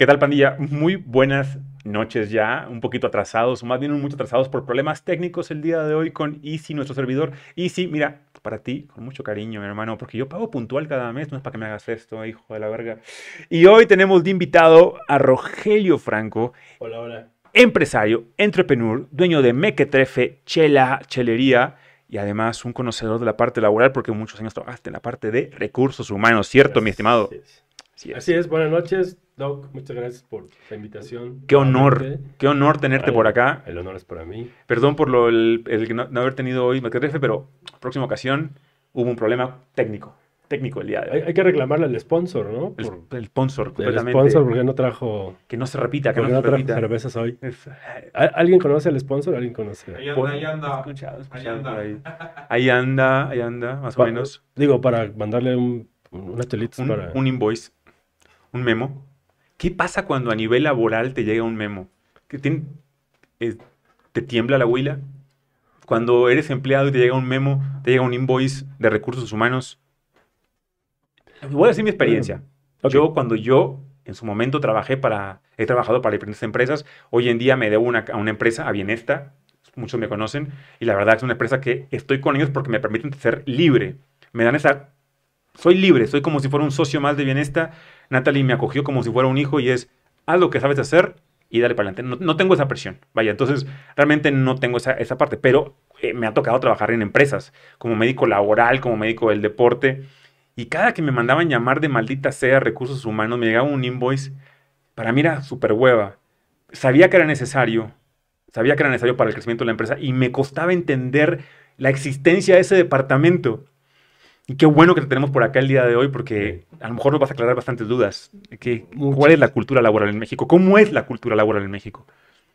¿Qué tal, pandilla? Muy buenas noches ya, un poquito atrasados, más bien mucho atrasados por problemas técnicos el día de hoy con Easy, nuestro servidor. Easy, mira, para ti, con mucho cariño, mi hermano, porque yo pago puntual cada mes, no es para que me hagas esto, hijo de la verga. Y hoy tenemos de invitado a Rogelio Franco. Hola, hola. Empresario, entrepreneur, dueño de Mequetrefe, Chela, Chelería y además un conocedor de la parte laboral porque muchos años trabajaste en la parte de recursos humanos, ¿cierto, mi estimado? Así es. Así es. Buenas noches, Doc. Muchas gracias por la invitación. Qué honor, qué honor tenerte por acá. El honor es para mí. Perdón por lo, el, no, haber tenido hoy Mequetrefe, pero próxima ocasión hubo un problema técnico técnico el día de hoy. Hay, que reclamarle al sponsor, ¿no? el, sponsor, completamente. El sponsor porque no trajo... Que no se repita, que no, se repita. cervezas hoy. ¿Alguien conoce al sponsor? ¿Alguien conoce? Ahí anda, ahí anda. ahí, anda. Ahí. anda, ahí anda, más o menos. Digo, para mandarle un, unas chelitas para... Un invoice, un memo. ¿Qué pasa cuando a nivel laboral te llega un memo? ¿Que te, eh, ¿Te tiembla la huila? Cuando eres empleado y te llega un memo, te llega un invoice de recursos humanos, Voy a decir mi experiencia. Yo, cuando yo en su momento trabajé para, he trabajado para diferentes empresas, hoy en día me debo una, a una empresa, a Bienesta, muchos me conocen, y la verdad es una empresa que estoy con ellos porque me permiten ser libre. Me dan esa... Soy libre, soy como si fuera un socio más de Bienesta. Natalie me acogió como si fuera un hijo y es, haz lo que sabes hacer y dale para adelante. No, tengo esa presión, vaya, entonces realmente no tengo esa, esa parte, pero eh, me ha tocado trabajar en empresas, como médico laboral, como médico del deporte, y cada que me mandaban llamar de maldita sea recursos humanos, me llegaba un invoice. Para mí era súper hueva. Sabía que era necesario. Sabía que era necesario para el crecimiento de la empresa y me costaba entender la existencia de ese departamento. Y qué bueno que te tenemos por acá el día de hoy porque a lo mejor nos vas a aclarar bastantes dudas. Que, ¿Cuál es la cultura laboral en México? ¿Cómo es la cultura laboral en México?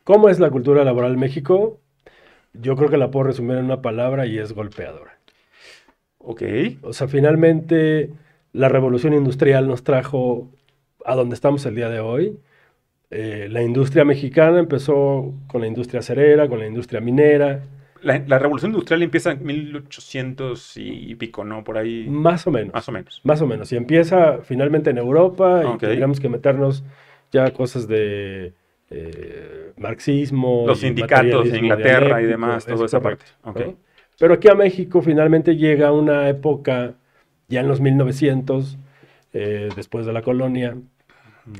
¿Cómo es la cultura laboral en México? Yo creo que la puedo resumir en una palabra y es golpeadora. Ok. O sea, finalmente la revolución industrial nos trajo a donde estamos el día de hoy. Eh, la industria mexicana empezó con la industria cerera, con la industria minera. La, revolución industrial empieza en 1800 y pico, ¿no? Por ahí. Más o menos. Más o menos. Más o menos. Y empieza finalmente en Europa y tendríamos que meternos ya cosas de eh, marxismo. Los sindicatos en Inglaterra y demás, toda esa parte. Okay. Pero aquí a México finalmente llega una época, ya en los 1900, eh, después de la colonia,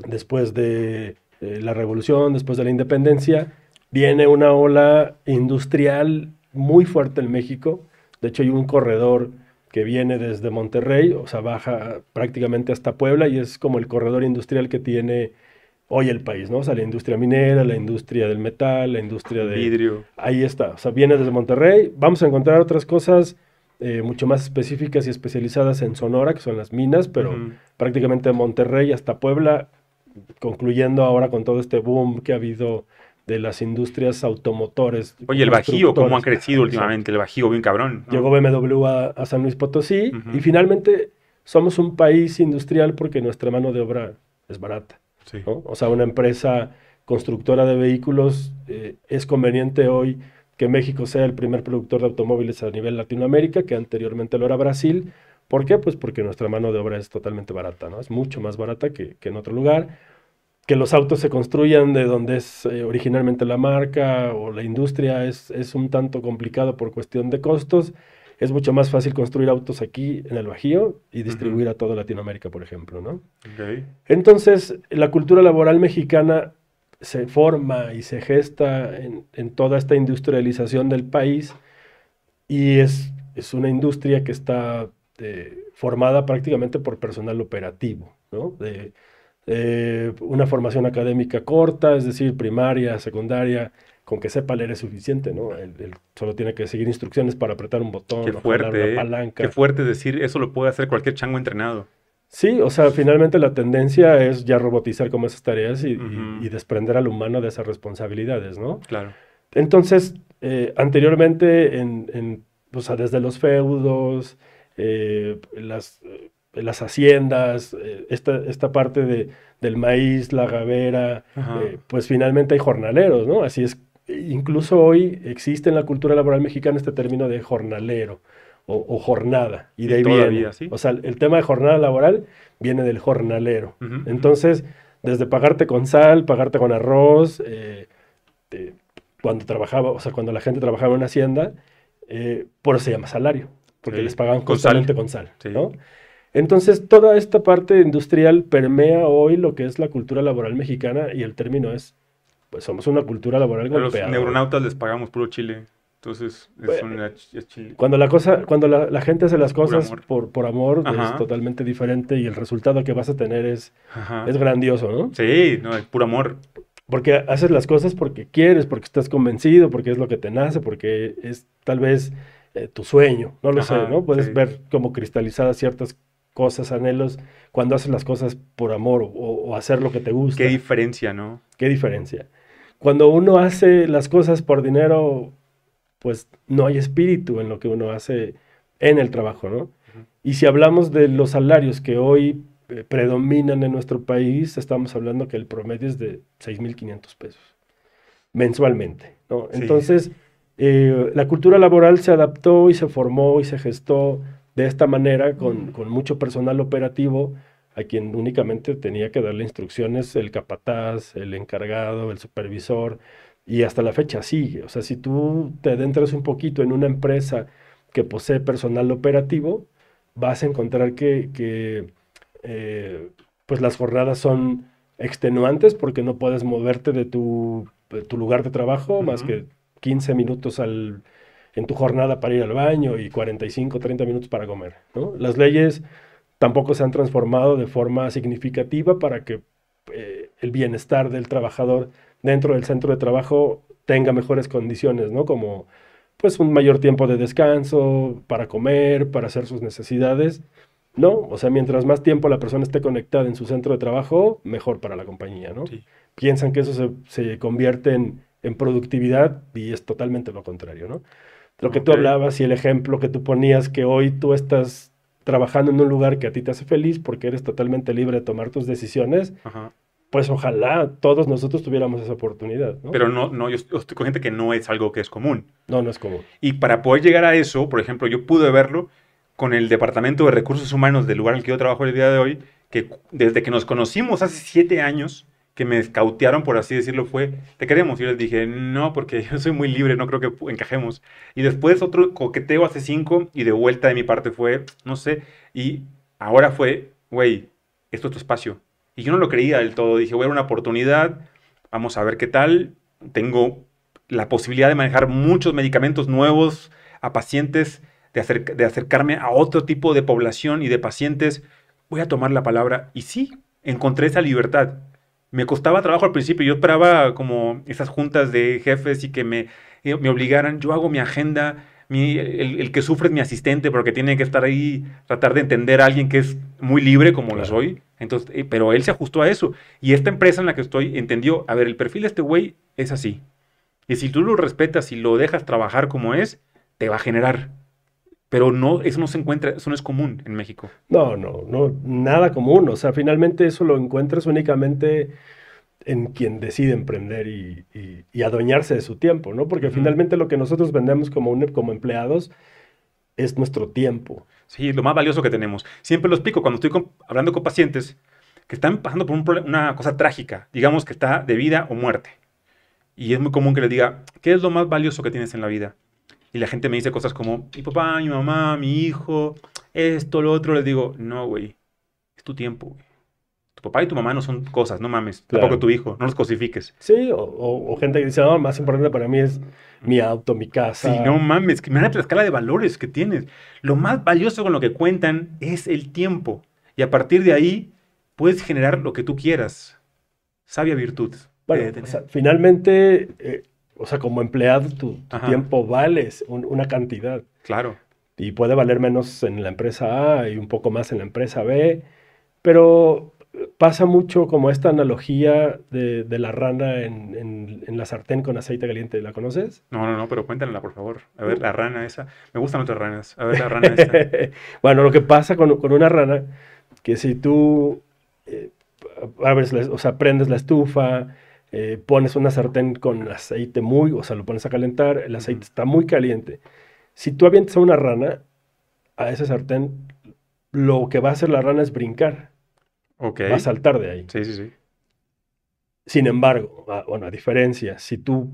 después de eh, la revolución, después de la independencia, viene una ola industrial muy fuerte en México. De hecho, hay un corredor que viene desde Monterrey, o sea, baja prácticamente hasta Puebla y es como el corredor industrial que tiene hoy el país, ¿no? O sea, la industria minera, la industria del metal, la industria de... Vidrio. Ahí está, o sea, viene desde Monterrey. Vamos a encontrar otras cosas eh, mucho más específicas y especializadas en Sonora, que son las minas, pero prácticamente de Monterrey hasta Puebla, concluyendo ahora con todo este boom que ha habido de las industrias automotores. Oye, el Bajío, ¿cómo ha crecido últimamente? El Bajío, bien cabrón. Llegó BMW a, San Luis Potosí y finalmente somos un país industrial porque nuestra mano de obra es barata. O sea, una empresa constructora de vehículos, eh, es conveniente hoy que México sea el primer productor de automóviles a nivel Latinoamérica, que anteriormente lo era Brasil. ¿Por qué? Pues porque nuestra mano de obra es totalmente barata, ¿no? Es mucho más barata que, en otro lugar. Que los autos se construyan de donde es eh, originalmente la marca o la industria es, es un tanto complicado por cuestión de costos es mucho más fácil construir autos aquí en el Bajío y distribuir a toda Latinoamérica, por ejemplo, ¿no? Entonces, la cultura laboral mexicana se forma y se gesta en, toda esta industrialización del país y es, es una industria que está eh, formada prácticamente por personal operativo, ¿no? De, una formación académica corta, es decir, primaria, secundaria, con que sepa leer es suficiente, ¿no? Él, solo tiene que seguir instrucciones para apretar un botón, qué fuerte, una ¿eh? palanca. Qué fuerte decir, eso lo puede hacer cualquier chango entrenado. Sí, o sea, finalmente la tendencia es ya robotizar como esas tareas y, desprender al humano de esas responsabilidades, ¿no? Claro. Entonces, eh, anteriormente, en, o sea, desde los feudos, eh, las, las haciendas, esta, esta parte de, del maíz, la gavera, pues finalmente hay jornaleros, ¿no? Así es incluso hoy existe en la cultura laboral mexicana este término de jornalero o, jornada. Y de ahí viene. O sea, el tema de jornada laboral viene del jornalero. Entonces, Desde pagarte con sal, pagarte con arroz, eh, cuando trabajaba, o sea, cuando la gente trabajaba en una hacienda, eh, por eso se llama salario, porque les pagaban constantemente con sal, ¿no? Entonces, toda esta parte industrial permea hoy lo que es la cultura laboral mexicana y el término es, pues somos una cultura laboral golpeada. A los neuronautas les pagamos puro chile. Entonces, es, chile. Cuando la cosa, cuando la, gente hace las cosas por, por amor, es totalmente diferente y el resultado que vas a tener es, es grandioso, ¿no? Sí, no, es puro amor. Porque haces las cosas porque quieres, porque estás convencido, porque es lo que te nace, porque es tal vez eh, tu sueño, no lo sé, ¿no? Puedes ver como cristalizadas ciertas cosas, anhelos, cuando haces las cosas por amor o, hacer lo que te gusta. Qué diferencia, ¿no? Qué diferencia. Cuando uno hace las cosas por dinero, pues no hay espíritu en lo que uno hace en el trabajo, ¿no? Y si hablamos de los salarios que hoy eh, predominan en nuestro país, estamos hablando que el promedio es de 6.500 pesos mensualmente, ¿no? Entonces, eh, la cultura laboral se adaptó y se formó y se gestó de esta manera, con, mucho personal operativo, a quien únicamente tenía que darle instrucciones el capataz, el encargado, el supervisor, y hasta la fecha sigue. O sea, si tú te adentras un poquito en una empresa que posee personal operativo, vas a encontrar que, eh, pues las jornadas son extenuantes porque no puedes moverte de tu, lugar de trabajo más que 15 minutos al, en tu jornada para ir al baño y 45, 30 minutos para comer. ¿no? Las leyes tampoco se han transformado de forma significativa para que eh, el bienestar del trabajador dentro del centro de trabajo tenga mejores condiciones, ¿no? Como pues un mayor tiempo de descanso, para comer, para hacer sus necesidades. No, o sea, mientras más tiempo la persona esté conectada en su centro de trabajo, mejor para la compañía, ¿no? Piensan que eso se, se convierte en, en, productividad y es totalmente lo contrario, ¿no? Lo que tú hablabas y el ejemplo que tú ponías, que hoy tú estás trabajando en un lugar que a ti te hace feliz porque eres totalmente libre de tomar tus decisiones, pues ojalá todos nosotros tuviéramos esa oportunidad. ¿no? Pero no, no, yo estoy con gente que no es algo que es común. No, no es común. Y para poder llegar a eso, por ejemplo, yo pude verlo con el Departamento de Recursos Humanos del lugar en el que yo trabajo el día de hoy, que desde que nos conocimos hace siete años, que me escautearon, por así decirlo, fue, te queremos. Y yo les dije, no, porque yo soy muy libre, no creo que encajemos. Y después otro coqueteo hace cinco y de vuelta de mi parte fue, no sé, y ahora fue, güey, esto es tu espacio. Y yo no lo creía del todo, dije, voy a una oportunidad, vamos a ver qué tal. Tengo la posibilidad de manejar muchos medicamentos nuevos a pacientes, de, de acercarme a otro tipo de población y de pacientes. Voy a tomar la palabra y sí, encontré esa libertad me costaba trabajo al principio. Yo esperaba como esas juntas de jefes y que me, eh, me obligaran. Yo hago mi agenda. Mi, el, que sufre es mi asistente porque tiene que estar ahí, tratar de entender a alguien que es muy libre como lo soy. Entonces, eh, pero él se ajustó a eso. Y esta empresa en la que estoy entendió, a ver, el perfil de este güey es así. Y si tú lo respetas y lo dejas trabajar como es, te va a generar. Pero no, eso no se encuentra, eso no es común en México. No, no, no, nada común. O sea, finalmente eso lo encuentras únicamente en quien decide emprender y, y, adueñarse de su tiempo, ¿no? Porque finalmente lo que nosotros vendemos como, como empleados es nuestro tiempo. Sí, lo más valioso que tenemos. Siempre lo explico cuando estoy hablando con pacientes que están pasando por una cosa trágica, digamos que está de vida o muerte. Y es muy común que les diga, ¿qué es lo más valioso que tienes en la vida? Y la gente me dice cosas como, mi papá, mi mamá, mi hijo, esto, lo otro, les digo, no, güey, es tu tiempo, güey. Tu papá y tu mamá no son cosas, no mames. Tampoco tu hijo, no los cosifiques. Sí, o, gente que dice, no, más importante para mí es mi auto, mi casa. Sí, no mames, que la escala de valores que tienes. Lo más valioso con lo que cuentan es el tiempo. Y a partir de ahí puedes generar lo que tú quieras. Sabia virtud. Bueno, finalmente, eh, o sea, como empleado, tu, tiempo vale una cantidad. Claro. Y puede valer menos en la empresa A y un poco más en la empresa B. Pero pasa mucho como esta analogía de, la rana en, la sartén con aceite caliente. ¿La conoces? No, no, no, pero cuéntanosla, por favor. A ver, la rana esa. Me gustan otras ranas. A ver, la rana esa. bueno, lo que pasa con, una rana, que si tú eh, abres, o sea, prendes la estufa, eh, pones una sartén con aceite muy, o sea, lo pones a calentar, el aceite está muy caliente. Si tú avientas a una rana a ese sartén, lo que va a hacer la rana es brincar. Ok. Va a saltar de ahí. Sí, sí, sí. Sin embargo, bueno, a diferencia, si tú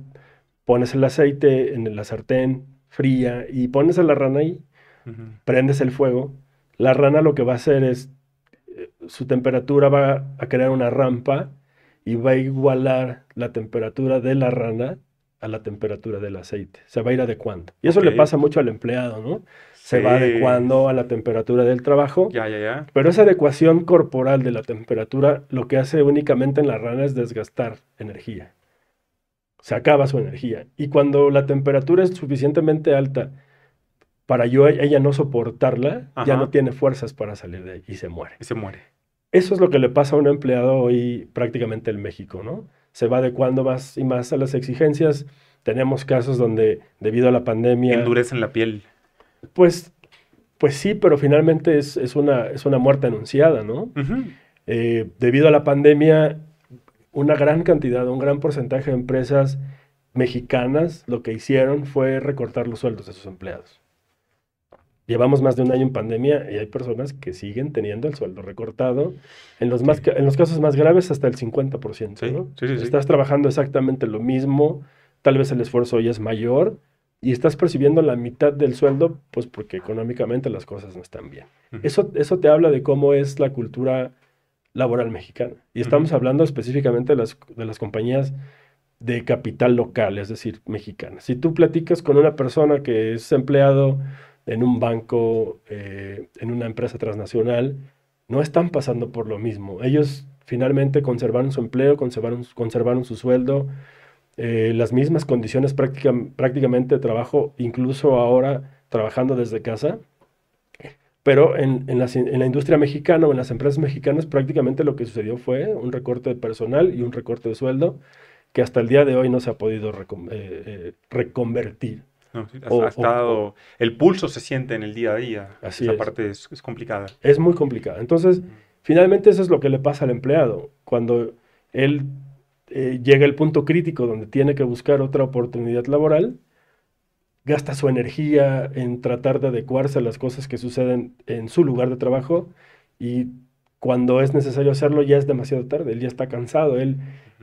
pones el aceite en la sartén fría y pones a la rana ahí, prendes el fuego, la rana lo que va a hacer es, eh, su temperatura va a crear una rampa y va a igualar la temperatura de la rana a la temperatura del aceite. Se va a ir adecuando. Y eso le pasa mucho al empleado, ¿no? Se va adecuando a la temperatura del trabajo. Ya, ya, ya. Pero esa adecuación corporal de la temperatura lo que hace únicamente en la rana es desgastar energía. Se acaba su energía. Y cuando la temperatura es suficientemente alta para yo ella no soportarla, ya no tiene fuerzas para salir de ahí y se muere. Y se muere. Eso es lo que le pasa a un empleado hoy prácticamente en México, ¿no? Se va adecuando más y más a las exigencias. Tenemos casos donde, debido a la pandemia... Endurecen la piel. Pues, pues sí, pero finalmente es, una, es una muerte anunciada, ¿no? Eh, debido a la pandemia, una gran cantidad, un gran porcentaje de empresas mexicanas lo que hicieron fue recortar los sueldos de sus empleados. Llevamos más de un año en pandemia y hay personas que siguen teniendo el sueldo recortado. En los, más, en los casos más graves, hasta el 50%. estás trabajando exactamente lo mismo, tal vez el esfuerzo hoy es mayor y estás percibiendo la mitad del sueldo, pues porque económicamente las cosas no están bien. eso, eso te habla de cómo es la cultura laboral mexicana. Y estamos hablando específicamente de las, de las compañías de capital local, es decir, mexicanas. Si tú platicas con una persona que es empleado en un banco, eh, en una empresa transnacional, no están pasando por lo mismo. Ellos finalmente conservaron su empleo, conservaron, su sueldo, eh, las mismas condiciones prácticamente de trabajo, incluso ahora trabajando desde casa. Pero en, la, industria mexicana o en las empresas mexicanas prácticamente lo que sucedió fue un recorte de personal y un recorte de sueldo que hasta el día de hoy no se ha podido eh, reconvertir. No, ha, estado, el pulso se siente en el día a día. Así Esa parte es, complicada. Es muy complicada. Entonces, finalmente eso es lo que le pasa al empleado. Cuando él eh, llega al punto crítico donde tiene que buscar otra oportunidad laboral, gasta su energía en tratar de adecuarse a las cosas que suceden en su lugar de trabajo y cuando es necesario hacerlo ya es demasiado tarde, él ya está cansado, él,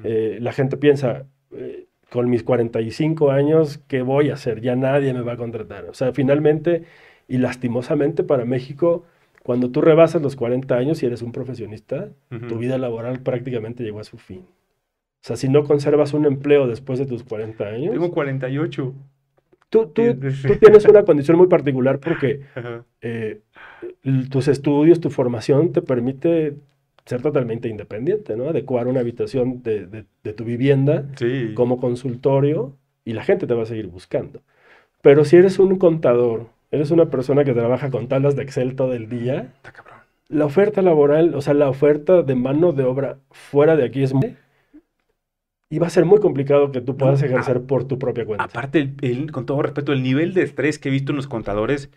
eh, la gente piensa, eh, con mis 45 años, ¿qué voy a hacer? Ya nadie me va a contratar. O sea, finalmente y lastimosamente para México, cuando tú rebasas los 40 años y eres un profesionista, tu vida laboral prácticamente llegó a su fin. O sea, si no conservas un empleo después de tus 40 años... Tengo 48. Tú, tú, tú tienes una condición muy particular porque eh, tus estudios, tu formación te permite ser totalmente independiente, ¿no? Adecuar una habitación de, tu vivienda como consultorio y la gente te va a seguir buscando. Pero si eres un contador, eres una persona que trabaja con tablas de Excel todo el día, la oferta laboral, o sea, la oferta de mano de obra fuera de aquí es muy... Y va a ser muy complicado que tú puedas ejercer por tu propia cuenta. Aparte, con todo respeto, el nivel de estrés que he visto en los contadores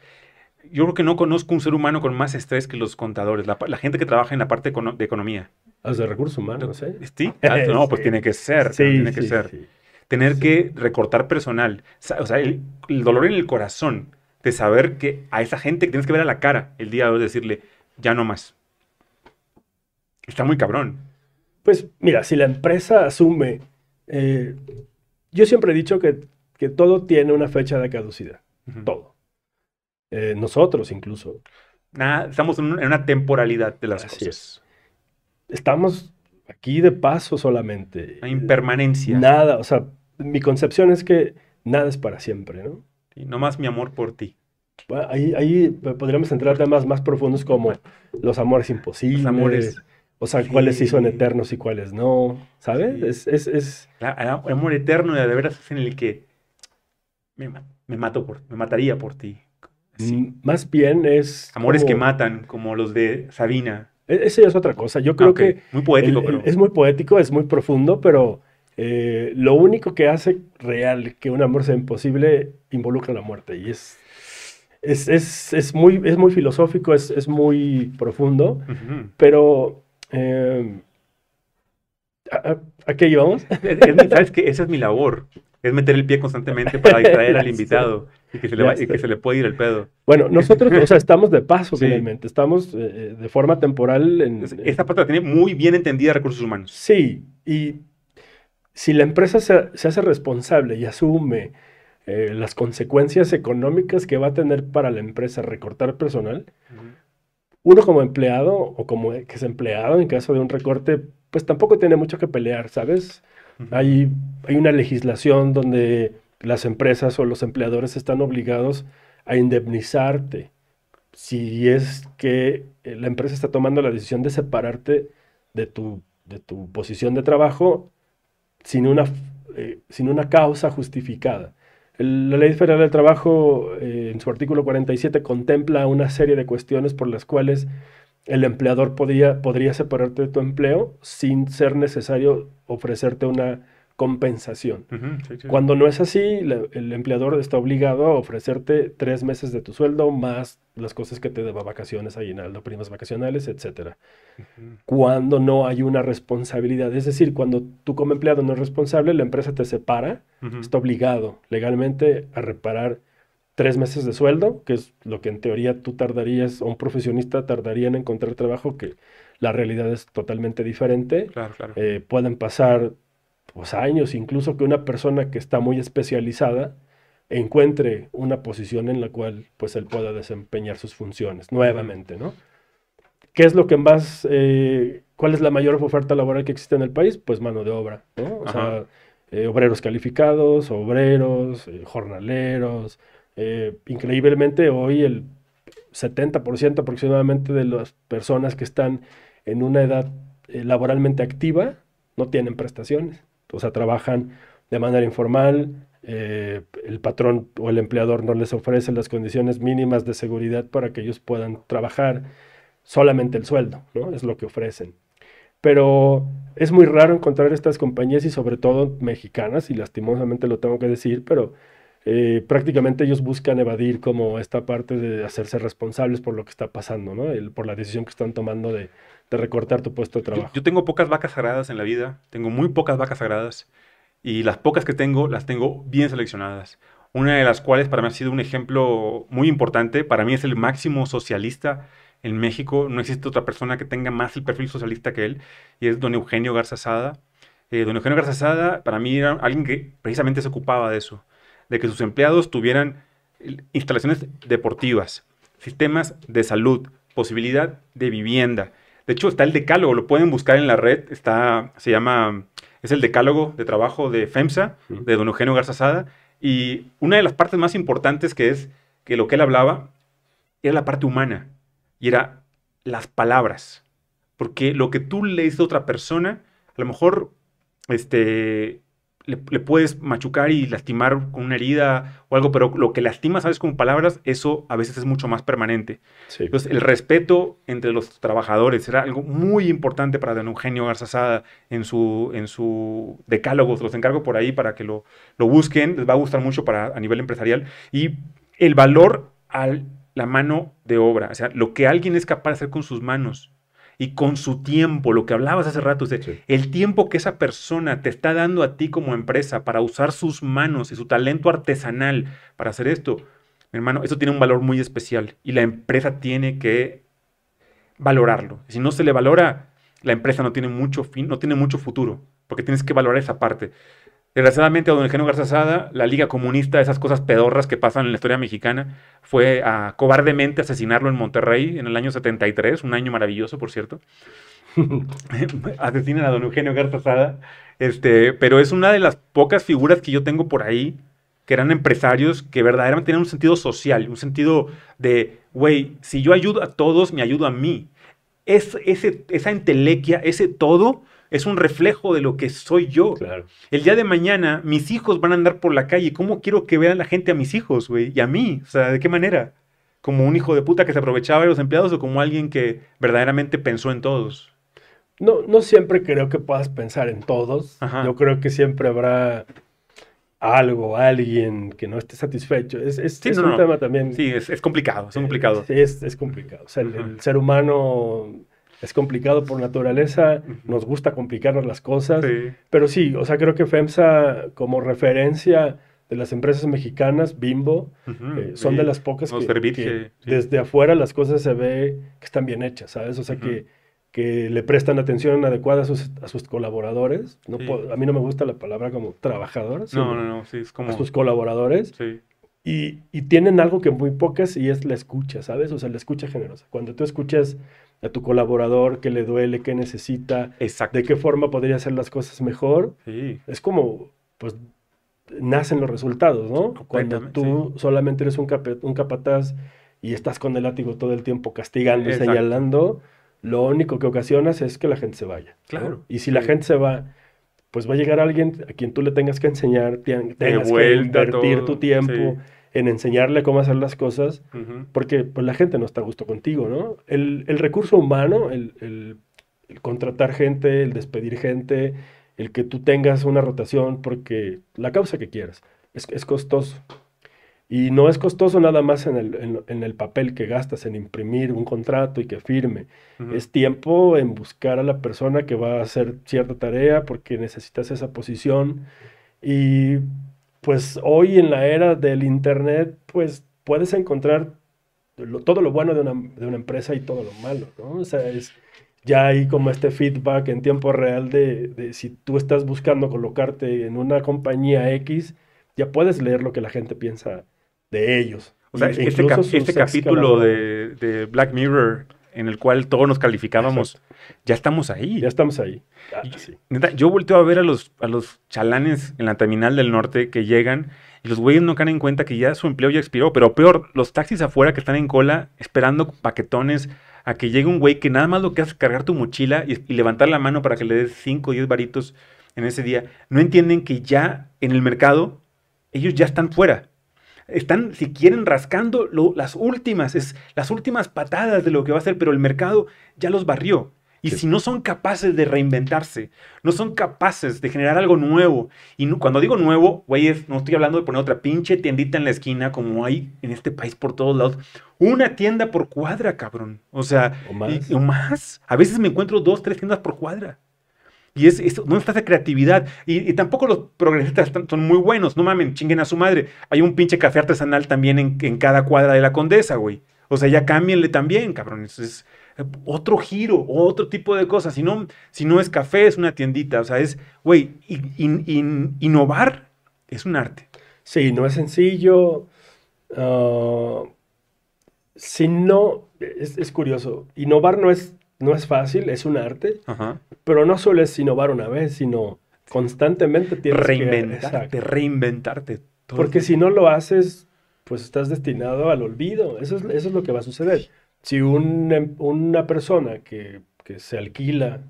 yo creo que no conozco un ser humano con más estrés que los contadores, la, gente que trabaja en la parte de economía. Los de recursos humanos, ¿eh? Sí, ah, no, pues tiene que ser, tiene que ser. Tener que recortar personal, o sea, el, dolor en el corazón de saber que a esa gente que tienes que ver a la cara el día de hoy decirle, ya no más. Está muy cabrón. Pues mira, si la empresa asume, eh, yo siempre he dicho que, que, todo tiene una fecha de caducidad, todo. Eh, nosotros incluso. Nada, estamos en una temporalidad de las cosas. Estamos aquí de paso solamente. Hay impermanencia. Nada, o sea, mi concepción es que nada es para siempre, ¿no? Y no más mi amor por ti. Ahí, ahí podríamos entrar temas más profundos como los amores imposibles. Los amores. O sea, cuáles sí son eternos y cuáles no, ¿sabes? Es, es, el amor eterno de veras es en el que me, me, mato por, me mataría por ti. Más bien es... Amores que matan, como los de Sabina. E, ese es otra cosa. Yo creo que... Muy poético, pero... Es muy poético, es muy profundo, pero eh, lo único que hace real que un amor sea imposible involucra la muerte. Y es... Es, es, es muy, es muy filosófico, es, es muy profundo, pero... Eh, ¿a, qué íbamos? ¿Sabes qué? Esa es mi labor es meter el pie constantemente para distraer al invitado y que, se le que se le puede ir el pedo. Bueno, nosotros, o sea, estamos de paso finalmente, estamos eh, eh, de forma temporal en... Esta parte la tiene muy bien entendida recursos humanos. Sí, y, si la empresa se, hace responsable y asume eh, las consecuencias económicas que va a tener para la empresa recortar personal, uno como empleado o como que es empleado en caso de un recorte, pues tampoco tiene mucho que pelear, ¿sabes? hay, hay una legislación donde las empresas o los empleadores están obligados a indemnizarte si es que eh, la empresa está tomando la decisión de separarte de tu, de tu posición de trabajo sin una, eh, sin una causa justificada. la Ley Federal del Trabajo, eh, en su artículo 47, contempla una serie de cuestiones por las cuales el empleador podría, podría separarte de tu empleo sin ser necesario ofrecerte una compensación. Cuando no es así, el empleador está obligado a ofrecerte tres meses de tu sueldo más las cosas que te deba vacaciones, aguinaldo, primas vacacionales, etc. Cuando no hay una responsabilidad, es decir, cuando tú como empleado no eres responsable, la empresa te separa, está obligado legalmente a reparar tres meses de sueldo, que es lo que en teoría tú tardarías, o un profesionista tardaría en encontrar trabajo, que la realidad es totalmente diferente. Eh, pueden pasar pues, años, incluso que una persona que está muy especializada encuentre una posición en la cual pues él pueda desempeñar sus funciones nuevamente, ¿no? ¿Qué es lo que más, eh, cuál es la mayor oferta laboral que existe en el país? Pues mano de obra, ¿no? O sea, eh, obreros calificados, obreros, eh, jornaleros. increíblemente hoy el 70% aproximadamente de las personas que están en una edad laboralmente activa no tienen prestaciones o sea, trabajan de manera informal, eh, el patrón o el empleador no les ofrece las condiciones mínimas de seguridad para que ellos puedan trabajar, solamente el sueldo, ¿no? Es lo que ofrecen. Pero es muy raro encontrar estas compañías y sobre todo mexicanas, y lastimosamente lo tengo que decir, pero eh, prácticamente ellos buscan evadir como esta parte de hacerse responsables por lo que está pasando, ¿no? por la decisión que están tomando de, de recortar tu puesto de trabajo. Yo, tengo pocas vacas sagradas en la vida, tengo muy pocas vacas sagradas y las pocas que tengo las tengo bien seleccionadas. Una de las cuales para mí ha sido un ejemplo muy importante, para mí es el máximo socialista en México, no existe otra persona que tenga más el perfil socialista que él, y es don Eugenio Garza Sada. Eh, don Eugenio Garza Sada para mí era alguien que precisamente se ocupaba de eso, de que sus empleados tuvieran instalaciones deportivas, sistemas de salud, posibilidad de vivienda, de hecho, está el decálogo, lo pueden buscar en la red, está, se llama, es el decálogo de trabajo de FEMSA, de don Eugenio Garzazada, y una de las partes más importantes que es que lo que él hablaba era la parte humana, y era las palabras, porque lo que tú le dices a otra persona, a lo mejor, este, le, puedes machucar y lastimar con una herida o algo, pero lo que lastima, sabes, con palabras, eso a veces es mucho más permanente. Entonces, el respeto entre los trabajadores era algo muy importante para don Eugenio Garzazada en su, en su decálogo. Los encargo por ahí para que lo, lo busquen, les va a gustar mucho para, a nivel empresarial. Y el valor a la mano de obra, o sea, lo que alguien es capaz de hacer con sus manos y con su tiempo, lo que hablabas hace rato, el tiempo que esa persona te está dando a ti como empresa para usar sus manos y su talento artesanal para hacer esto, mi hermano, eso tiene un valor muy especial y la empresa tiene que valorarlo. Si no se le valora, la empresa no tiene mucho fin, no tiene mucho futuro, porque tienes que valorar esa parte. Desgraciadamente a don Eugenio Garza Sada, la Liga Comunista, esas cosas pedorras que pasan en la historia mexicana, fue a cobardemente asesinarlo en Monterrey en el año 73, un año maravilloso, por cierto. Asesinan a don Eugenio Garza Sada, este, pero es una de las pocas figuras que yo tengo por ahí que eran empresarios que verdaderamente tenían un sentido social, un sentido de, güey, si yo ayudo a todos, me ayudo a mí. Es, ese, esa entelequia, ese todo, es un reflejo de lo que soy yo. El día de mañana, mis hijos van a andar por la calle. ¿Cómo quiero que vean la gente a mis hijos, güey? Y a mí. O sea, ¿de qué manera? ¿Como un hijo de puta que se aprovechaba de los empleados o como alguien que verdaderamente pensó en todos? No, no siempre creo que puedas pensar en todos. Yo creo que siempre habrá algo, alguien que no esté satisfecho. Es, un tema también. Sí, es, complicado, es complicado. Es, es complicado. O sea, el, ser humano es complicado por naturaleza, nos gusta complicarnos las cosas, pero sí, o sea, creo que FEMSA como referencia de las empresas mexicanas, Bimbo, eh, son de las pocas que, desde afuera las cosas se ve que están bien hechas, ¿sabes? O sea, que que le prestan atención adecuada a sus, a sus colaboradores. No a mí no me gusta la palabra como trabajador. No, no, no, sí, es como... A sus colaboradores. Sí. Y, y, tienen algo que muy pocas y es la escucha, ¿sabes? O sea, la escucha generosa. Cuando tú escuchas a tu colaborador, qué le duele, qué necesita, de qué forma podría hacer las cosas mejor, sí. es como, pues, nacen los resultados, ¿no? Cuando tú solamente eres un, un capataz y estás con el látigo todo el tiempo castigando y señalando, lo único que ocasionas es que la gente se vaya. Claro. Y si la gente se va, pues va a llegar alguien a quien tú le tengas que enseñar, tengas que invertir tu tiempo en enseñarle cómo hacer las cosas, porque pues, la gente no está a gusto contigo, ¿no? El, recurso humano, el, contratar gente, el despedir gente, el que tú tengas una rotación, porque la causa que quieras, es, es costoso. Y no es costoso nada más en el, en, el, papel que gastas en imprimir un contrato y que firme. Es tiempo en buscar a la persona que va a hacer cierta tarea porque necesitas esa posición. Y pues hoy en la era del Internet, pues puedes encontrar todo lo bueno de una, de una, empresa y todo lo malo, ¿no? O sea, es, ya hay como este feedback en tiempo real de, de si tú estás buscando colocarte en una compañía X, ya puedes leer lo que la gente piensa de ellos. O sea, este, este capítulo de, Black Mirror en el cual todos nos calificábamos, ya estamos ahí. Ya estamos ahí. yo volteo a ver a los, a los chalanes en la terminal del norte que llegan y los güeyes no caen en cuenta que ya su empleo ya expiró, pero peor, los taxis afuera que están en cola esperando paquetones a que llegue un güey que nada más lo que hace es cargar tu mochila y, y levantar la mano para que le des 5 o 10 varitos en ese día, no entienden que ya en el mercado ellos ya están fuera están, si quieren, rascando las últimas, es, las últimas patadas de lo que va a ser, pero el mercado ya los barrió. Y si no son capaces de reinventarse, no son capaces de generar algo nuevo, y cuando digo nuevo, güey, no estoy hablando de poner otra pinche tiendita en la esquina como hay en este país por todos lados. Una tienda por cuadra, cabrón. O sea, o más. o más. A veces me encuentro dos, tres tiendas por cuadra. Y es, es no está creatividad. Y, tampoco los progresistas son muy buenos. No mamen, chinguen a su madre. Hay un pinche café artesanal también en, cada cuadra de la condesa, güey. O sea, ya cámbienle también, cabrón. Es, eh, otro giro, otro tipo de cosas. Si no, si no es café, es una tiendita. O sea, es, güey, innovar es un arte. Sí, no es sencillo. Ah, si no, es curioso. Innovar no es no es fácil, es un arte, pero no solo es innovar una vez, sino constantemente tienes reinventarte, que... Reinventarte, Porque si no lo haces, pues estás destinado al olvido. Eso es, eso es lo que va a suceder. Si em, una persona que, que se alquila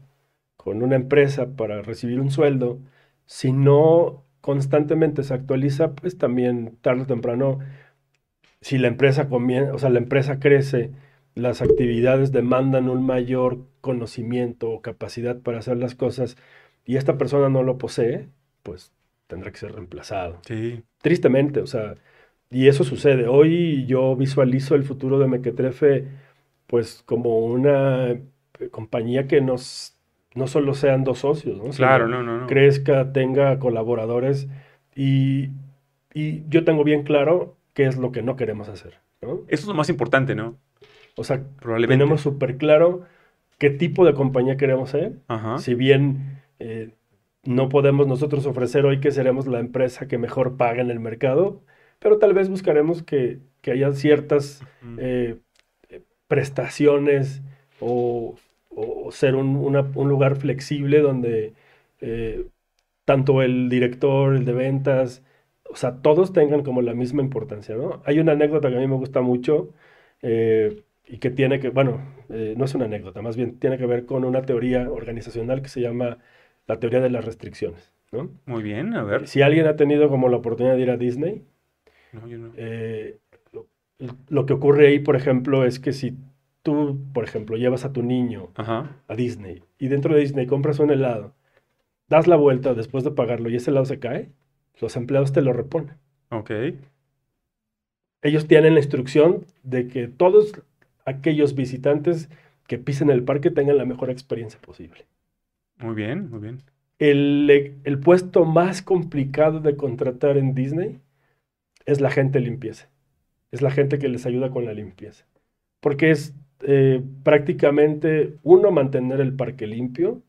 con una empresa para recibir un sueldo, si no constantemente se actualiza, pues también tarde o temprano, si la empresa comienza, o sea, la empresa crece las actividades demandan un mayor conocimiento o capacidad para hacer las cosas y esta persona no lo posee, pues tendrá que ser reemplazado. Sí. Tristemente, o sea, y eso sucede. Hoy yo visualizo el futuro de Mequetrefe pues como una eh, compañía que nos no solo sean dos socios, ¿no? Claro, no, no, no. Crezca, tenga colaboradores y, y yo tengo bien claro qué es lo que no queremos hacer, ¿no? Eso es lo más importante, ¿no? O sea, tenemos súper claro qué tipo de compañía queremos ser. Si bien eh, no podemos nosotros ofrecer hoy que seremos la empresa que mejor paga en el mercado, pero tal vez buscaremos que, haya ciertas eh, prestaciones o, ser un, lugar flexible donde eh, tanto el director, el de ventas, o sea, todos tengan como la misma importancia, ¿no? Hay una anécdota que a mí me gusta mucho y que tiene que, bueno, eh, no es una anécdota, más bien tiene que ver con una teoría organizacional que se llama la teoría de las restricciones, ¿no? Muy bien, a ver. Si alguien ha tenido como la oportunidad de ir a Disney, no, yo no. Eh, lo, que ocurre ahí, por ejemplo, es que si tú, por ejemplo, llevas a tu niño a Disney y dentro de Disney compras un helado, das la vuelta después de pagarlo y ese helado se cae, los empleados te lo reponen. Ok. Ellos tienen la instrucción de que todos aquellos visitantes que pisen el parque tengan la mejor experiencia posible. Muy bien, muy bien. El, el puesto más complicado de contratar en Disney es la gente limpieza. Es la gente que les ayuda con la limpieza. Porque es eh, prácticamente, uno, mantener el parque limpio.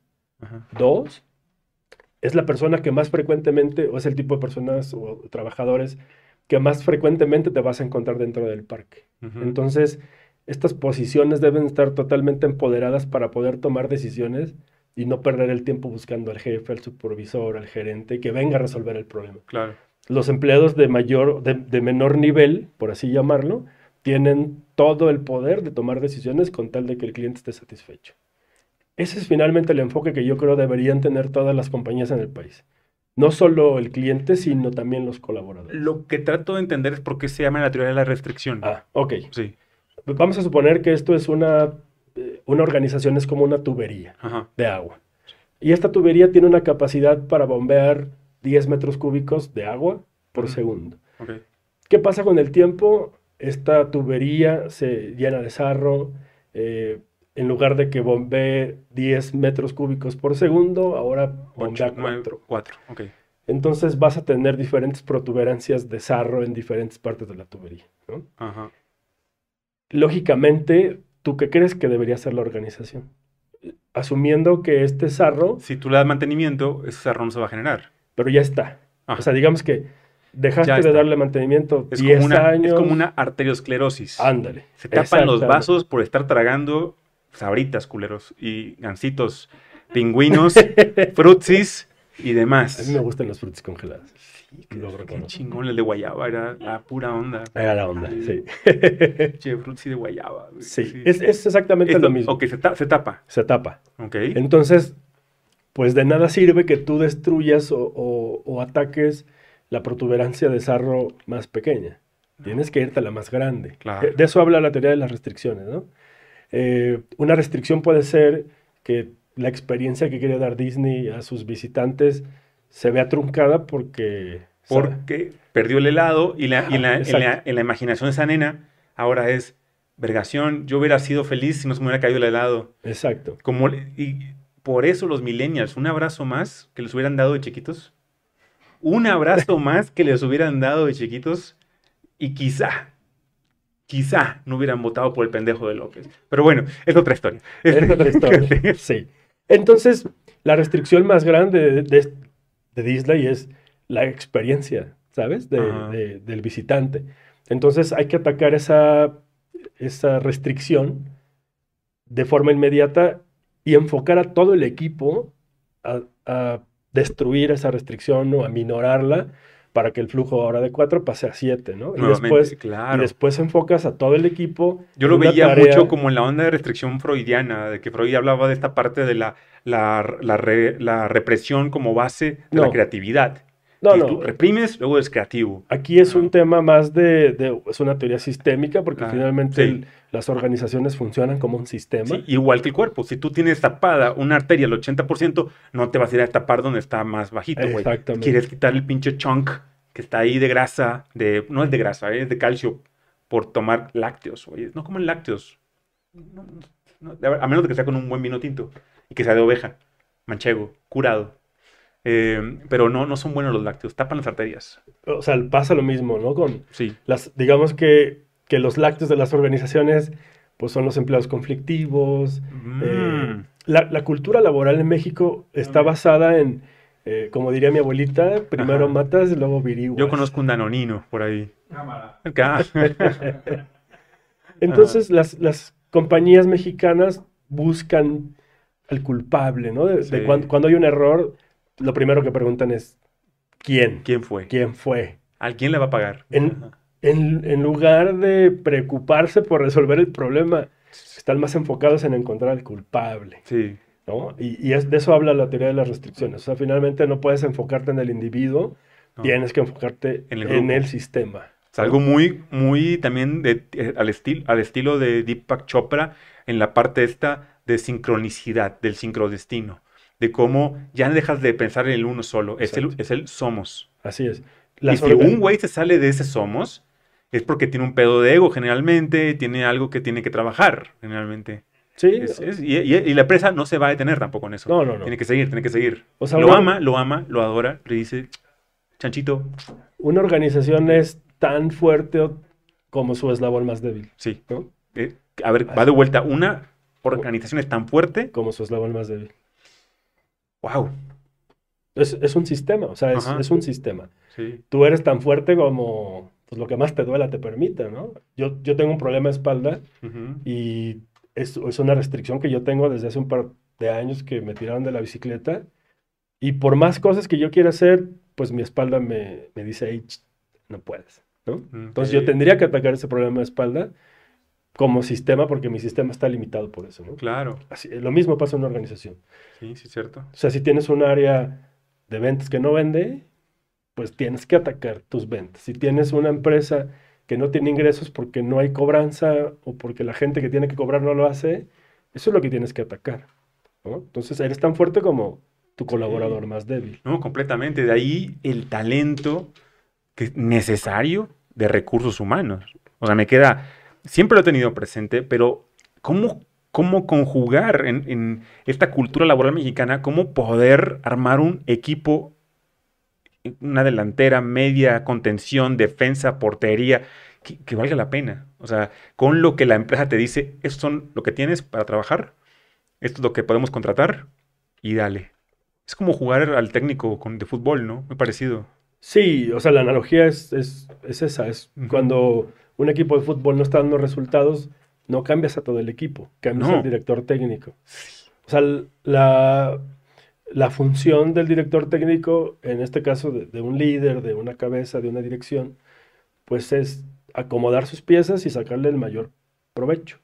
Dos, es la persona que más frecuentemente, o es el tipo de personas o trabajadores que más frecuentemente te vas a encontrar dentro del parque. Entonces, estas posiciones deben estar totalmente empoderadas para poder tomar decisiones y no perder el tiempo buscando al jefe, al supervisor, al gerente, que venga a resolver el problema. Claro. Los empleados de mayor, de, menor nivel, por así llamarlo, tienen todo el poder de tomar decisiones con tal de que el cliente esté satisfecho. Ese es finalmente el enfoque que yo creo deberían tener todas las compañías en el país. No solo el cliente, sino también los colaboradores. Lo que trato de entender es por qué se llama la teoría de la restricción. Ah, ok. Sí. Vamos a suponer que esto es una, eh, una organización, es como una tubería de agua. Y esta tubería tiene una capacidad para bombear 10 metros cúbicos de agua por segundo. ¿Qué pasa con el tiempo? Esta tubería se llena de sarro. Eh, en lugar de que bombee 10 metros cúbicos por segundo, ahora bombea 4. 4, Entonces vas a tener diferentes protuberancias de sarro en diferentes partes de la tubería. Ajá lógicamente, ¿tú qué crees que debería ser la organización? Asumiendo que este sarro... Si tú le das mantenimiento, ese sarro no se va a generar. Pero ya está. O sea, digamos que dejaste de darle mantenimiento es 10 como años. Es como una arteriosclerosis. Ándale. Se tapan los vasos por estar tragando sabritas, culeros, y gancitos, pingüinos, frutsis y demás. A mí me gustan los frutis congelados. Qué chingón el de guayaba, era la pura onda. Era la onda, sí. Che, frutzi de guayaba. Sí, Es, exactamente lo mismo. Ok, se, se, tapa. Se tapa. Ok. Entonces, pues de nada sirve que tú destruyas o, ataques la protuberancia de sarro más pequeña. Tienes que irte a la más grande. Claro. De eso habla la teoría de las restricciones, ¿no? Eh, una restricción puede ser que la experiencia que quiere dar Disney a sus visitantes se vea truncada porque... Porque perdió el helado y, la, en, la, imaginación de esa nena ahora es vergación, yo hubiera sido feliz si no se me hubiera caído el helado. Exacto. Como, y por eso los millennials, un abrazo más que les hubieran dado de chiquitos. Un abrazo más que les hubieran dado de chiquitos y quizá, quizá no hubieran votado por el pendejo de López. Pero bueno, es otra historia. Es otra historia. sí. Entonces, la restricción más grande de, de Disney es la experiencia, ¿sabes? del visitante. Entonces hay que atacar esa, esa restricción de forma inmediata y enfocar a todo el equipo a, destruir esa restricción o a minorarla para que el flujo ahora de 4 pase a 7, ¿no? Y después, claro. y después enfocas a todo el equipo. Yo lo veía mucho como en la onda de restricción freudiana, de que Freud hablaba de esta parte de la la, la, represión como base de la creatividad. No, no. Tú reprimes, luego eres creativo. Aquí es un tema más de, es una teoría sistémica porque ah, finalmente las organizaciones funcionan como un sistema. igual que el cuerpo. Si tú tienes tapada una arteria al 80%, no te vas a ir a tapar donde está más bajito, Exactamente. Quieres quitar el pinche chunk que está ahí de grasa, de, no es de grasa, es de calcio, por tomar lácteos, güey. No comen lácteos. a menos de que sea con un buen vino tinto que sea de oveja, manchego, curado. Eh, pero no, no son buenos los lácteos, tapan las arterias. O sea, pasa lo mismo, ¿no? Con sí. las, digamos que, que los lácteos de las organizaciones, pues son los empleados conflictivos. Mm. Eh, la, cultura laboral en México está mm. basada en, eh, como diría mi abuelita, primero matas y luego viriguas. Yo conozco un danonino por ahí. Cámara. Entonces, las, las compañías mexicanas buscan el culpable, ¿no? De, cuando, hay un error, lo primero que preguntan es, ¿quién? ¿Quién fue? ¿Quién fue? ¿Al quién le va a pagar? En, en, lugar de preocuparse por resolver el problema, están más enfocados en encontrar al culpable. Sí. ¿no? Y, es, de eso habla la teoría de las restricciones. O sea, finalmente no puedes enfocarte en el individuo, tienes que enfocarte en el, sistema. Es algo muy, muy también de, eh, al, estilo al estilo de Deepak Chopra en la parte esta de sincronicidad, del sincrodestino, de cómo ya no dejas de pensar en el uno solo, es el, es el, somos. Así es. y si un güey se sale de ese somos, es porque tiene un pedo de ego generalmente, tiene algo que tiene que trabajar generalmente. Sí. y, la empresa no se va a detener tampoco en eso. No, no, no. Tiene que seguir, tiene que seguir. lo ama, lo ama, lo adora, le dice, chanchito. Una organización es tan fuerte como su eslabón más débil. Sí. ¿no? Eh, A ver, va de vuelta. Una organización es tan fuerte. Como su eslabón más débil. ¡Wow! Es, un sistema, o sea, es, un sistema. Tú eres tan fuerte como pues, lo que más te duela te permite, ¿no? Yo, yo tengo un problema de espalda y es, es, una restricción que yo tengo desde hace un par de años que me tiraron de la bicicleta y por más cosas que yo quiera hacer, pues mi espalda me, me dice, hey, no puedes, ¿no? Entonces yo tendría que atacar ese problema de espalda como sistema porque mi sistema está limitado por eso, ¿no? Claro. Así, lo mismo pasa en una organización. Sí, sí, cierto. O sea, si tienes un área de ventas que no vende, pues tienes que atacar tus ventas. Si tienes una empresa que no tiene ingresos porque no hay cobranza o porque la gente que tiene que cobrar no lo hace, eso es lo que tienes que atacar. ¿no? Entonces, eres tan fuerte como tu colaborador más débil. No, completamente. De ahí el talento que necesario de recursos humanos. O sea, me queda siempre lo he tenido presente, pero ¿cómo, cómo conjugar en, esta cultura laboral mexicana, cómo poder armar un equipo, una delantera, media, contención, defensa, portería, que, valga la pena? O sea, con lo que la empresa te dice, esto son lo que tienes para trabajar, esto es lo que podemos contratar y dale. Es como jugar al técnico con, de fútbol, ¿no? Muy parecido. Sí, o sea, la analogía es, es, esa, es cuando un equipo de fútbol no está dando resultados, no cambias a todo el equipo, cambias al director técnico. O sea, la, la, función del director técnico, en este caso de, un líder, de una cabeza, de una dirección, pues es acomodar sus piezas y sacarle el mayor provecho.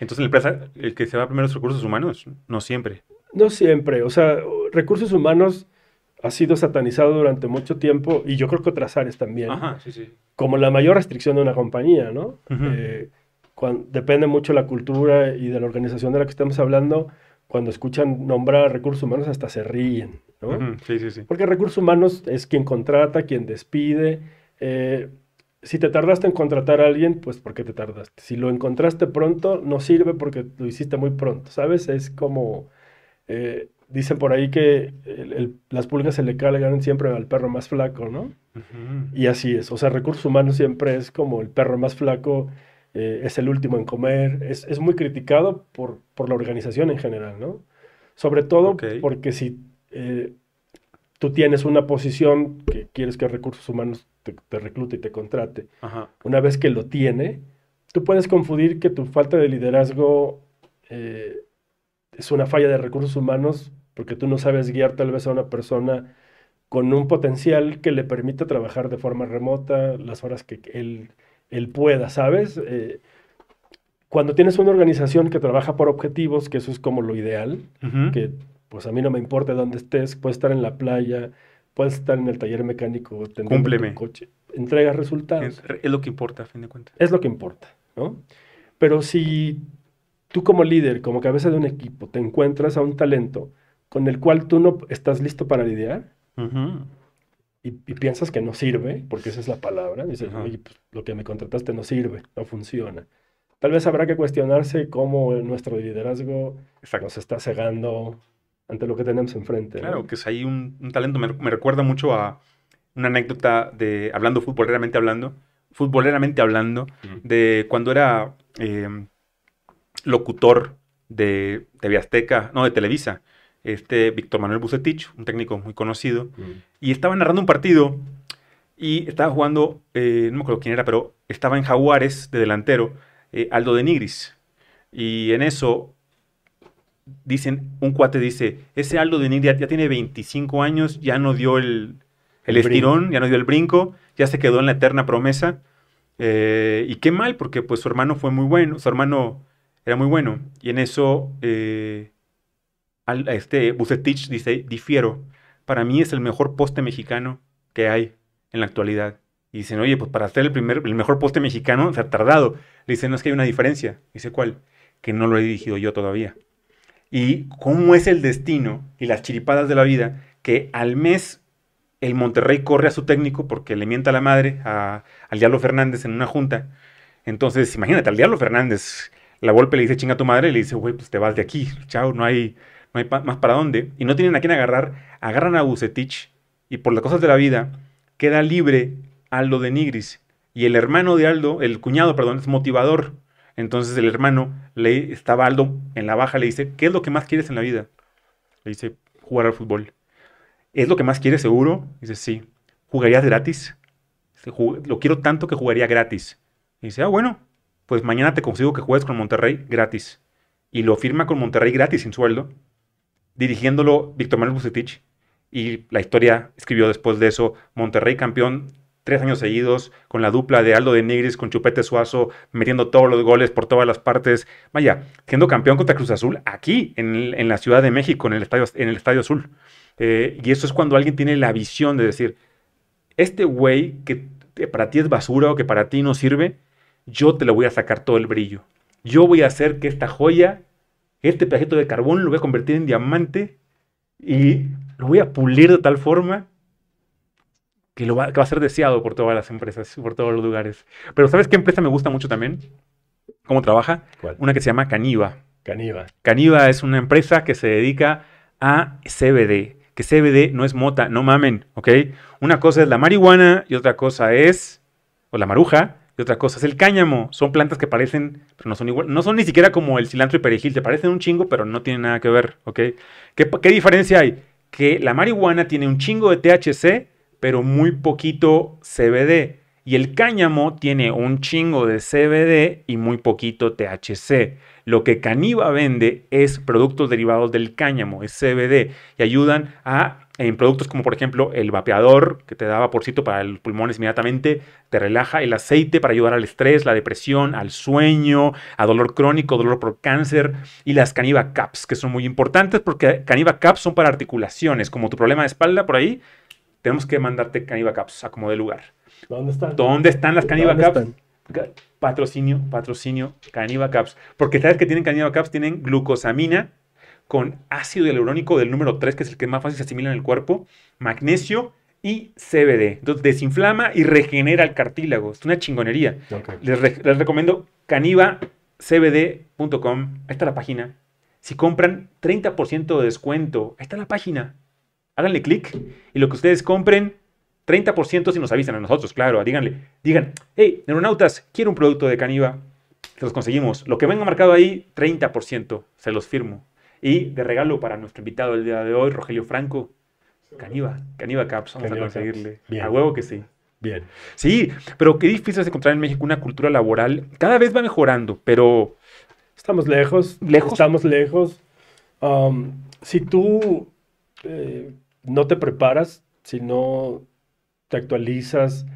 Entonces, en la empresa, el que se va primero los recursos humanos, no siempre. No siempre. O sea, recursos humanos ha sido satanizado durante mucho tiempo y yo creo que otras áreas también. Como la mayor restricción de una compañía, ¿no? Eh, depende mucho de la cultura y de la organización de la que estamos hablando. Cuando escuchan nombrar recursos humanos hasta se ríen, ¿no? Sí, sí, sí. Porque recursos humanos es quien contrata, quien despide. Eh, si te tardaste en contratar a alguien, pues ¿por qué te tardaste? Si lo encontraste pronto, no sirve porque lo hiciste muy pronto, ¿sabes? Es como... Eh, dicen por ahí que las pulgas se le cargan siempre al perro más flaco, ¿no? Y así es. O sea, recursos humanos siempre es como el perro más flaco, eh, es el último en comer, es, muy criticado por, por, la organización en general, ¿no? Sobre todo porque si eh, tú tienes una posición que quieres que recursos humanos te, reclute y te contrate, una vez que lo tiene, tú puedes confundir que tu falta de liderazgo... Eh, es una falla de recursos humanos porque tú no sabes guiar tal vez a una persona con un potencial que le permita trabajar de forma remota las horas que él, él pueda, ¿sabes? Eh, cuando tienes una organización que trabaja por objetivos, que eso es como lo ideal, que pues a mí no me importa dónde estés, puedes estar en la playa, puedes estar en el taller mecánico, tener un coche, entregas resultados. Es, lo que importa, a fin de cuentas. Es lo que importa, ¿no? Pero si tú como líder, como cabeza de un equipo, te encuentras a un talento con el cual tú no estás listo para lidiar y, piensas que no sirve, porque esa es la palabra, dices, oye, pues, lo que me contrataste no sirve, no funciona. Tal vez habrá que cuestionarse cómo nuestro liderazgo nos está cegando ante lo que tenemos enfrente. Claro, que es ahí un, talento, me, recuerda mucho a una anécdota de, hablando futboleramente hablando, futboleramente hablando, de cuando era em, locutor de TV Azteca, no, de Televisa, este Víctor Manuel Bucetich, un técnico muy conocido, mm. y estaba narrando un partido y estaba jugando, eh, no me acuerdo quién era, pero estaba en Jaguares de delantero, eh, Aldo de Nigris. Y en eso dicen, un cuate dice, ese Aldo de Nigris ya, tiene 25 años, ya no dio el, estirón, ya no dio el brinco, ya se quedó en la eterna promesa. Eh, y qué mal, porque pues su hermano fue muy bueno, su hermano era muy bueno. Y en eso este Bucetich dice, difiero, para mí es el mejor poste mexicano que hay en la actualidad. Y dicen, oye, pues para ser el, primer, el mejor poste mexicano se ha tardado. Le dicen, no es que hay una diferencia. Dice, ¿cuál? Que no lo he dirigido yo todavía. Y cómo es el destino y las chiripadas de la vida que al mes el Monterrey corre a su técnico porque le mienta la madre a, al Diablo Fernández en una junta. Entonces, imagínate, al Diablo Fernández, la golpe le dice, chinga a tu madre, y le dice, güey, pues te vas de aquí, chao, no hay, no hay más para dónde, y no tienen a quién agarrar, agarran a Bucetich, y por las cosas de la vida, queda libre Aldo de Nigris. Y el hermano de Aldo, el cuñado, perdón, es motivador. Entonces el hermano, le estaba Aldo en la baja, le dice, ¿qué es lo que más quieres en la vida? Le dice, jugar al fútbol. ¿Es lo que más quieres seguro? Dice, sí. ¿Jugarías gratis? lo quiero tanto que jugaría gratis. Y dice, ah, bueno, pues mañana te consigo que juegues con Monterrey gratis. Y lo firma con Monterrey gratis sin sueldo, dirigiéndolo Víctor Manuel Bucetich. Y la historia escribió después de eso, Monterrey campeón tres años seguidos, con la dupla de Aldo de Nigris, con Chupete Suazo, metiendo todos los goles por todas las partes. Vaya, siendo campeón contra Cruz Azul aquí, en, la Ciudad de México, en el Estadio, en el estadio Azul. Eh, y eso es cuando alguien tiene la visión de decir, este güey que para ti es basura o que para ti no sirve, yo te lo voy a sacar todo el brillo. Yo voy a hacer que esta joya, este pedacito de carbón, lo voy a convertir en diamante y lo voy a pulir de tal forma que, lo va, que va a ser deseado por todas las empresas, por todos los lugares. Pero ¿sabes qué empresa me gusta mucho también? ¿Cómo trabaja? Una que se llama Caniva. Caniva. Caniva es una empresa que se dedica a CBD. Que CBD no es mota, no mamen, ¿ok? Una cosa es la marihuana y otra cosa es, o la maruja, y otra cosa es el cáñamo. Son plantas que parecen, pero no son igual, no son ni siquiera como el cilantro y perejil, se parecen un chingo, pero no tienen nada que ver, ¿ok? ¿Qué, qué diferencia hay? Que la marihuana tiene un chingo de THC, pero muy poquito CBD. Y el cáñamo tiene un chingo de CBD y muy poquito THC. Lo que Caniva vende es productos derivados del cáñamo, es CBD, y ayudan a en productos como por ejemplo el vapeador que te da vaporcito para los pulmones inmediatamente, te relaja, el aceite para ayudar al estrés, la depresión, al sueño, a dolor crónico, dolor por cáncer y las Caniva Caps que son muy importantes porque Caniva Caps son para articulaciones, como tu problema de espalda por ahí, tenemos que mandarte Caniva Caps a como de lugar. ¿Dónde están? ¿Dónde están las Caniva Caps? Patrocinio, patrocinio, Caniva Caps. Porque sabes que tienen Caniva Caps, tienen glucosamina, con ácido hialurónico del número 3, que es el que más fácil se asimila en el cuerpo, magnesio y CBD. Entonces desinflama y regenera el cartílago. Es una chingonería. Les, recomiendo canibacbd.com. Ahí está la página. Si compran 30% de descuento, ahí está la página. Háganle clic y lo que ustedes compren, 30% si nos avisan a nosotros, claro. Díganle, digan, hey, neuronautas, quiero un producto de Caniva. Se los conseguimos. Lo que venga marcado ahí, 30%. Se los firmo. Y de regalo para nuestro invitado el día de hoy, Rogelio Franco, Caniva, Caniva Caps, vamos a conseguirle. A huevo que sí. Bien. Sí, pero qué difícil es encontrar en México una cultura laboral. Cada vez va mejorando, pero... Estamos lejos. ¿Lejos? Estamos lejos. Um, si tú eh, no te preparas, si no te actualizas,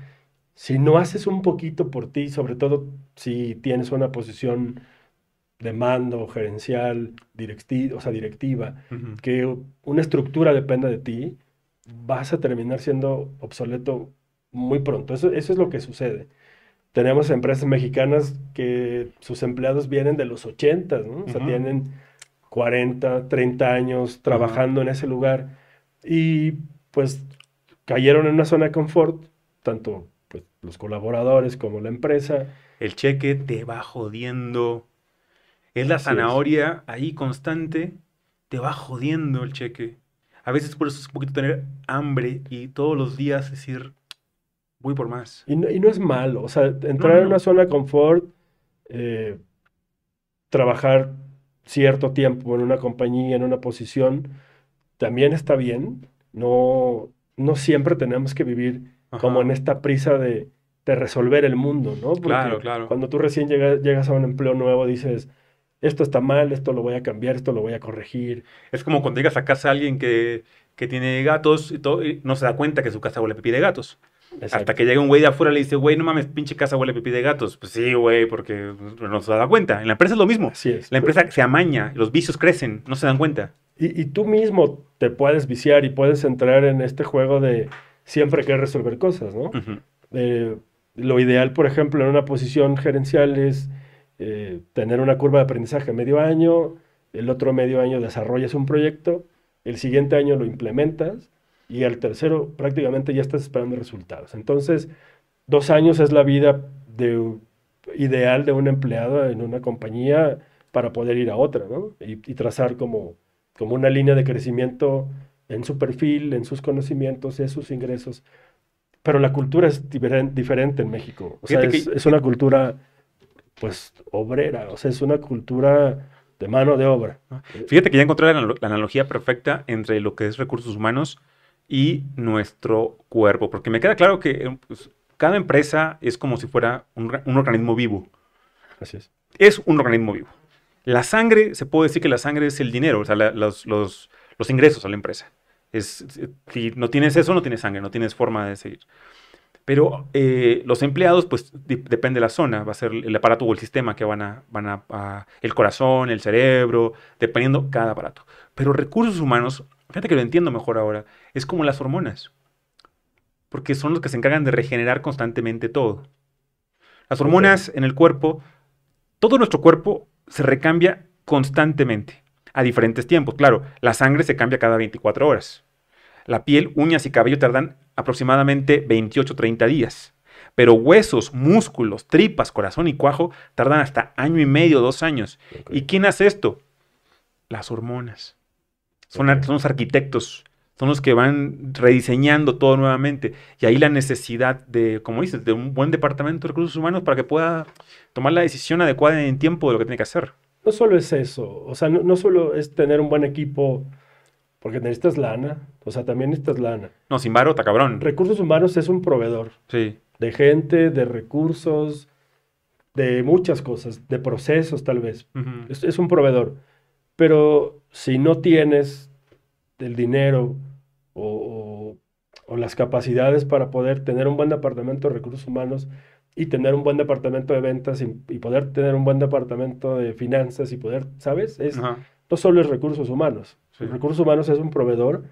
si no haces un poquito por ti, sobre todo si tienes una posición de mando, gerencial, directiva, o sea, directiva, que una estructura dependa de ti, vas a terminar siendo obsoleto muy pronto. Eso, eso es lo que sucede. Tenemos empresas mexicanas que sus empleados vienen de los 80, ¿no? O sea, tienen 40, 30 años trabajando en ese lugar y pues cayeron en una zona de confort, tanto pues, los colaboradores como la empresa. El cheque te va jodiendo es la zanahoria ahí constante, te va jodiendo el cheque. A veces por eso es un poquito tener hambre y todos los días decir, voy por más. Y no, es malo, o sea, entrar en una zona de confort, eh, trabajar cierto tiempo en una compañía, en una posición, también está bien. No, no siempre tenemos que vivir como en esta prisa de, resolver el mundo, ¿no? claro, claro. Cuando tú recién llegas a un empleo nuevo, dices, esto está mal, esto lo voy a cambiar, esto lo voy a corregir. Es como cuando llegas a casa a alguien que, tiene gatos y, todo, no se da cuenta que su casa huele a pipí de gatos. Hasta que llega un güey de afuera y le dice, güey, no mames, pinche casa huele a pipí de gatos. Pues sí, güey, porque no se da cuenta. En la empresa es lo mismo. Así es. La empresa se amaña, los vicios crecen, no se dan cuenta. Y, tú mismo te puedes viciar y puedes entrar en este juego de siempre querer resolver cosas, ¿no? Eh, lo ideal, por ejemplo, en una posición gerencial es eh, tener una curva de aprendizaje medio año, el otro medio año desarrollas un proyecto, el siguiente año lo implementas y al tercero prácticamente ya estás esperando resultados. Entonces, dos años es la vida de, ideal de un empleado en una compañía para poder ir a otra, ¿no? Y, trazar como, como una línea de crecimiento en su perfil, en sus conocimientos, en sus ingresos. Pero la cultura es diferente en México. O sea, es, es una cultura pues, obrera, o sea, es una cultura de mano de obra. Fíjate que ya encontré la, analogía perfecta entre lo que es recursos humanos y nuestro cuerpo, porque me queda claro que eh, pues, cada empresa es como si fuera un, organismo vivo. Así es. Es un organismo vivo. La sangre, se puede decir que la sangre es el dinero, o sea, los, los, ingresos a la empresa. Es, si no tienes eso, no tienes sangre, no tienes forma de seguir. Pero eh, los empleados, pues depende de la zona, va a ser el aparato o el sistema que van a, van a, el corazón, el cerebro, dependiendo cada aparato. Pero recursos humanos, fíjate que lo entiendo mejor ahora, es como las hormonas, porque son los que se encargan de regenerar constantemente todo. Las hormonas en el cuerpo, todo nuestro cuerpo se recambia constantemente, a diferentes tiempos. Claro, la sangre se cambia cada 24 horas. La piel, uñas y cabello tardan aproximadamente 28-30 días. Pero huesos, músculos, tripas, corazón y cuajo tardan hasta año y medio, dos años. ¿Y quién hace esto? Las hormonas. Son, los arquitectos, son los que van rediseñando todo nuevamente. Y ahí la necesidad de, como dices, de un buen departamento de recursos humanos para que pueda tomar la decisión adecuada en tiempo de lo que tiene que hacer. No solo es eso, o sea, no, no solo es tener un buen equipo porque necesitas lana, o sea, también necesitas lana. No, sin varo, está cabrón. Recursos humanos es un proveedor. Sí. De gente, de recursos, de muchas cosas, de procesos tal vez. es, un proveedor. Pero si no tienes el dinero o, las capacidades para poder tener un buen departamento de recursos humanos y tener un buen departamento de ventas y, poder tener un buen departamento de finanzas y poder, ¿sabes? Es, no solo es recursos humanos. Recursos humanos es un proveedor,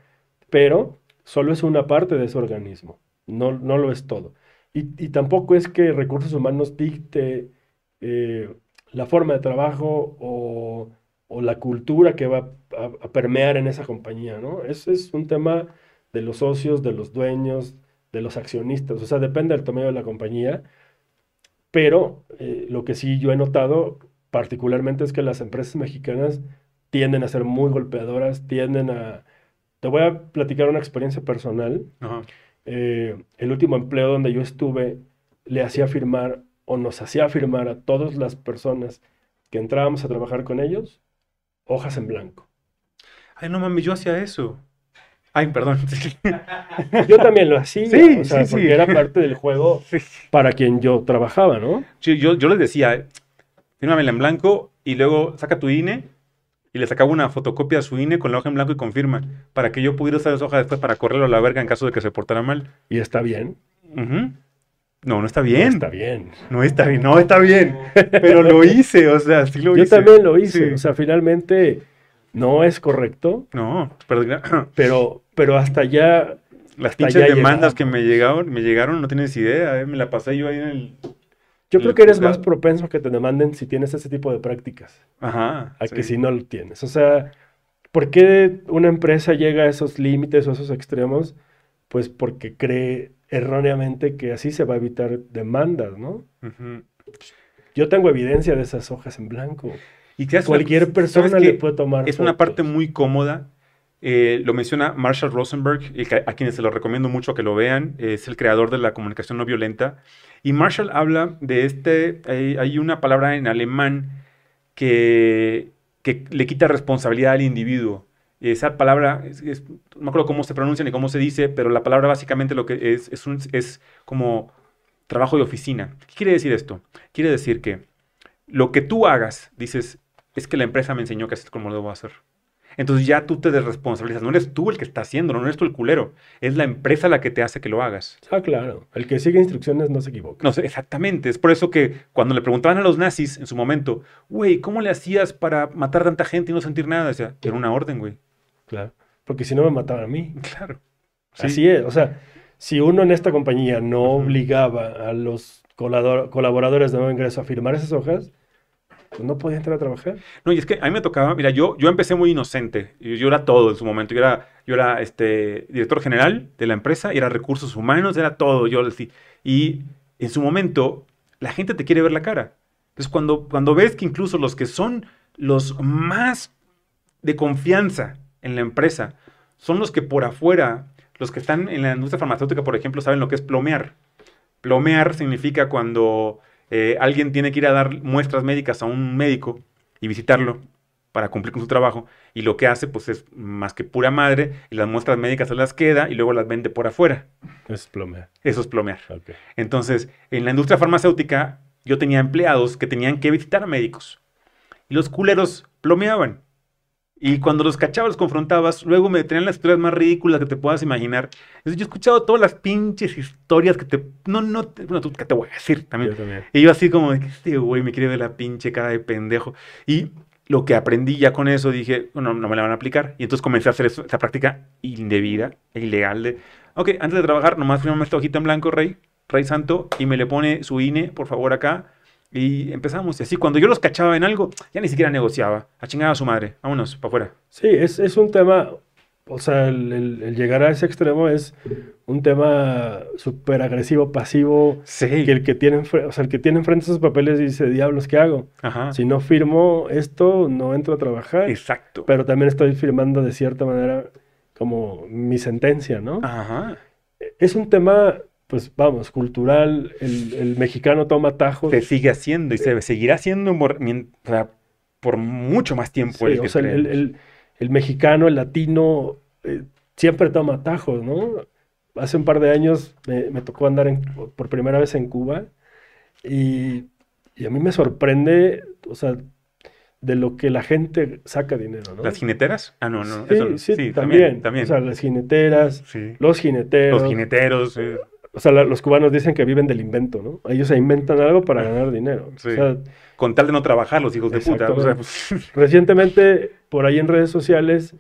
pero solo es una parte de ese organismo. No, no lo es todo. Y, tampoco es que recursos humanos dicte eh, la forma de trabajo o, la cultura que va a, permear en esa compañía, ¿no? Eso es un tema de los socios, de los dueños, de los accionistas. O sea, depende del tamaño de la compañía. Pero eh, lo que sí yo he notado particularmente es que las empresas mexicanas tienden a ser muy golpeadoras, tienden a... Te voy a platicar una experiencia personal. Eh, el último empleo donde yo estuve le hacía firmar o nos hacía firmar a todas las personas que entrábamos a trabajar con ellos hojas en blanco. Ay, no mames, yo hacía eso. Ay, perdón. yo también lo hacía, sí, o sea, porque era parte del juego para quien yo trabajaba, ¿no? yo, yo les decía, fírmamela en blanco y luego saca tu INE y le sacaba una fotocopia a su INE con la hoja en blanco y confirma, para que yo pudiera usar esa hoja después para correrlo a la verga en caso de que se portara mal. ¿Y está bien? No, no está bien. No está bien. No está bien, no está bien. Pero lo hice, o sea, sí lo hice. Yo también lo hice, o sea, finalmente no es correcto. No, pero, pero hasta ya... Las pinches demandas que me llegaron, me llegaron, no tienes idea, ¿eh? me la pasé yo ahí en el yo creo que eres más propenso a que te demanden si tienes ese tipo de prácticas. Ajá. A que si no lo tienes. O sea, ¿por qué una empresa llega a esos límites o a esos extremos? Pues porque cree erróneamente que así se va a evitar demandas, ¿no? Yo tengo evidencia de esas hojas en blanco. Y que cualquier persona le puede tomar. Es una parte muy cómoda. Eh, lo menciona Marshall Rosenberg, a quienes se lo recomiendo mucho que lo vean. Es el creador de la comunicación no violenta. Y Marshall habla de este, hay, una palabra en alemán que, que, le quita responsabilidad al individuo. Esa palabra, no me acuerdo cómo se pronuncia ni cómo se dice, pero la palabra básicamente lo que es, es, es como trabajo de oficina. ¿Qué quiere decir esto? Quiere decir que lo que tú hagas, dices, es que la empresa me enseñó que es como lo debo hacer. Entonces ya tú te desresponsabilizas. No eres tú el que está haciendo, no eres tú el culero. Es la empresa la que te hace que lo hagas. Ah, claro. El que sigue instrucciones no se equivoca. No, exactamente. Es por eso que cuando le preguntaban a los nazis en su momento, güey, ¿cómo le hacías para matar tanta gente y no sentir nada? Decía, era una orden, güey. Claro. Porque si no me mataban a mí. Claro. Así es. O sea, si uno en esta compañía no obligaba a los colaboradores de nuevo ingreso a firmar esas hojas, pues no podía entrar a trabajar. No, y es que a mí me tocaba, mira, yo, yo empecé muy inocente, yo, era todo en su momento, yo era, yo era este, director general de la empresa, era recursos humanos, era todo, yo y en su momento la gente te quiere ver la cara. Entonces cuando, cuando ves que incluso los que son los más de confianza en la empresa son los que por afuera, los que están en la industria farmacéutica, por ejemplo, saben lo que es plomear. Plomear significa cuando eh, alguien tiene que ir a dar muestras médicas a un médico y visitarlo para cumplir con su trabajo y lo que hace pues es más que pura madre y las muestras médicas se las queda y luego las vende por afuera. Eso es plomear. Eso es plomear. Entonces, en la industria farmacéutica yo tenía empleados que tenían que visitar a médicos y los culeros plomeaban. Y cuando los cachabas, los confrontabas, luego me tenían las historias más ridículas que te puedas imaginar. yo he escuchado todas las pinches historias que te... No, no, bueno, tú, ¿qué te voy a decir también? Y yo así como, este güey me quiere ver la pinche cara de pendejo. Y lo que aprendí ya con eso, dije, no, no me la van a aplicar. Y entonces comencé a hacer eso, esa práctica indebida e ilegal de, ok, antes de trabajar, nomás firmame esta hojita en blanco, rey, rey santo, y me le pone su INE, por favor, acá y empezamos. Y así, cuando yo los cachaba en algo, ya ni siquiera negociaba. A chingar a su madre. Vámonos, para afuera. Sí, es, es, un tema. O sea, el, llegar a ese extremo es un tema súper agresivo, pasivo. Sí. Que el que tiene, o sea, el que tiene enfrente esos papeles dice, diablos, ¿qué hago? Si no firmo esto, no entro a trabajar. Exacto. Pero también estoy firmando de cierta manera como mi sentencia, ¿no? Ajá. Es un tema pues vamos, cultural, el, mexicano toma tajos. Se sigue haciendo y se seguirá haciendo por, mucho más tiempo. el, o sea, el, mexicano, el latino, eh, siempre toma tajos, ¿no? Hace un par de años me, tocó andar por primera vez en Cuba y, a mí me sorprende, o sea, de lo que la gente saca dinero, ¿no? ¿Las jineteras? Ah, no, no. Sí, sí, también, también, O sea, las jineteras, los jineteros. Los jineteros, o sea, los cubanos dicen que viven del invento, ¿no? Ellos se inventan algo para ganar dinero. Con tal de no trabajar, los hijos de puta. Pues, Recientemente, por ahí en redes sociales,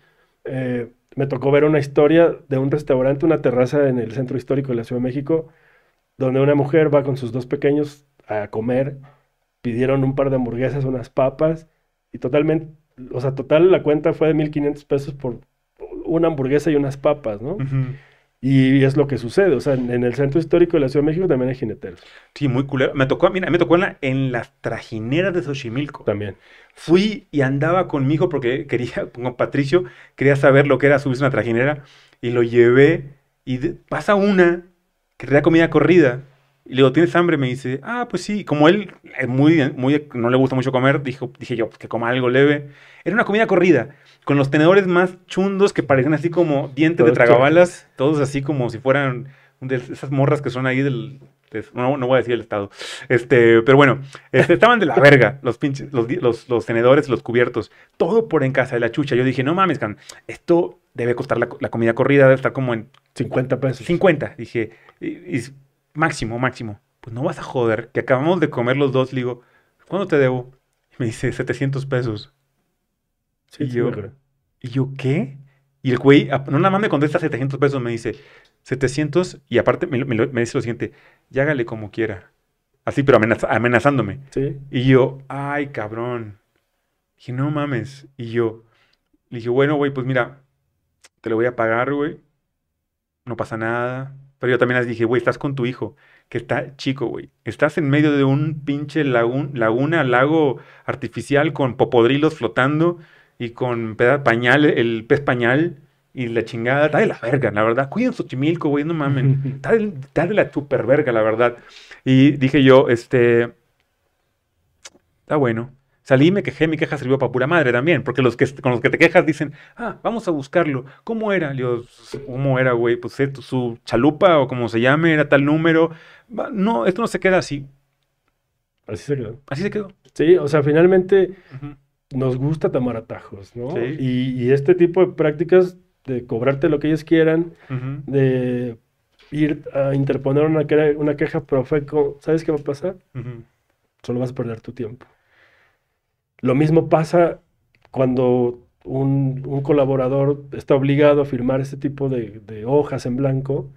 eh, me tocó ver una historia de un restaurante, una terraza en el centro histórico de la Ciudad de México, donde una mujer va con sus dos pequeños a comer, pidieron un par de hamburguesas, unas papas, y totalmente, o sea, total la cuenta fue de 1.500 pesos por una hamburguesa y unas papas, ¿no? Y es lo que sucede, o sea, en, el centro histórico de la Ciudad de México también hay jineteros. Sí, muy culero. Me tocó, mira, me tocó en, la, en las trajineras de Xochimilco. También. Fui y andaba con mi hijo porque quería, con Patricio, quería saber lo que era subirse una trajinera y lo llevé y pasa una que da comida corrida. Y le digo, ¿tienes hambre? Me dice, ah, pues sí. Como él es muy, muy, no le gusta mucho comer, dijo, dije yo, pues que coma algo leve. Era una comida corrida con los tenedores más chundos que parecen así como dientes de tragabalas, todos así como si fueran de esas morras que son ahí del... no, no, voy a decir el estado. Este, pero bueno, este, estaban de la verga los pinches, los, los, los, tenedores, los cubiertos, todo por en casa de la chucha. Yo dije, no mames, esto debe costar la, comida corrida, debe estar como en 50 pesos. 50, dije, máximo, máximo. Pues no vas a joder, que acabamos de comer los dos. Le digo, ¿cuándo te debo? me dice, 700 pesos y, yo, ¿y yo qué? Y el güey, no nada más me contesta 700 pesos, me dice 700 y aparte me, dice lo siguiente, ya hágale como quiera. Así, pero amenazándome. Sí. Y yo, ay, cabrón. Dije, no mames. Y yo, le dije, bueno, güey, pues mira, te lo voy a pagar, güey. No pasa nada. Pero yo también les dije, güey, estás con tu hijo, que está chico, güey. Estás en medio de un pinche laguna, lago artificial con popodrilos flotando y con pañal, el pez pañal y la chingada, está de la verga, la verdad. Cuiden chimilco, güey, no mamen. Está de, la super verga, la verdad. Y dije yo, este, está bueno. Salí y me quejé, mi queja sirvió para pura madre también, porque los que con los que te quejas dicen, ah, vamos a buscarlo. ¿Cómo era? Yo, ¿cómo era, güey? Pues eh, su chalupa o como se llame, era tal número. No, esto no se queda así. Así se quedó. Así se quedó. Sí, o sea, finalmente nos gusta tomar atajos, ¿no? Y, este tipo de prácticas de cobrarte lo que ellos quieran, de ir a interponer una, una queja profeco, ¿sabes qué va a pasar? Solo vas a perder tu tiempo. Lo mismo pasa cuando un, colaborador está obligado a firmar este tipo de, de, hojas en blanco,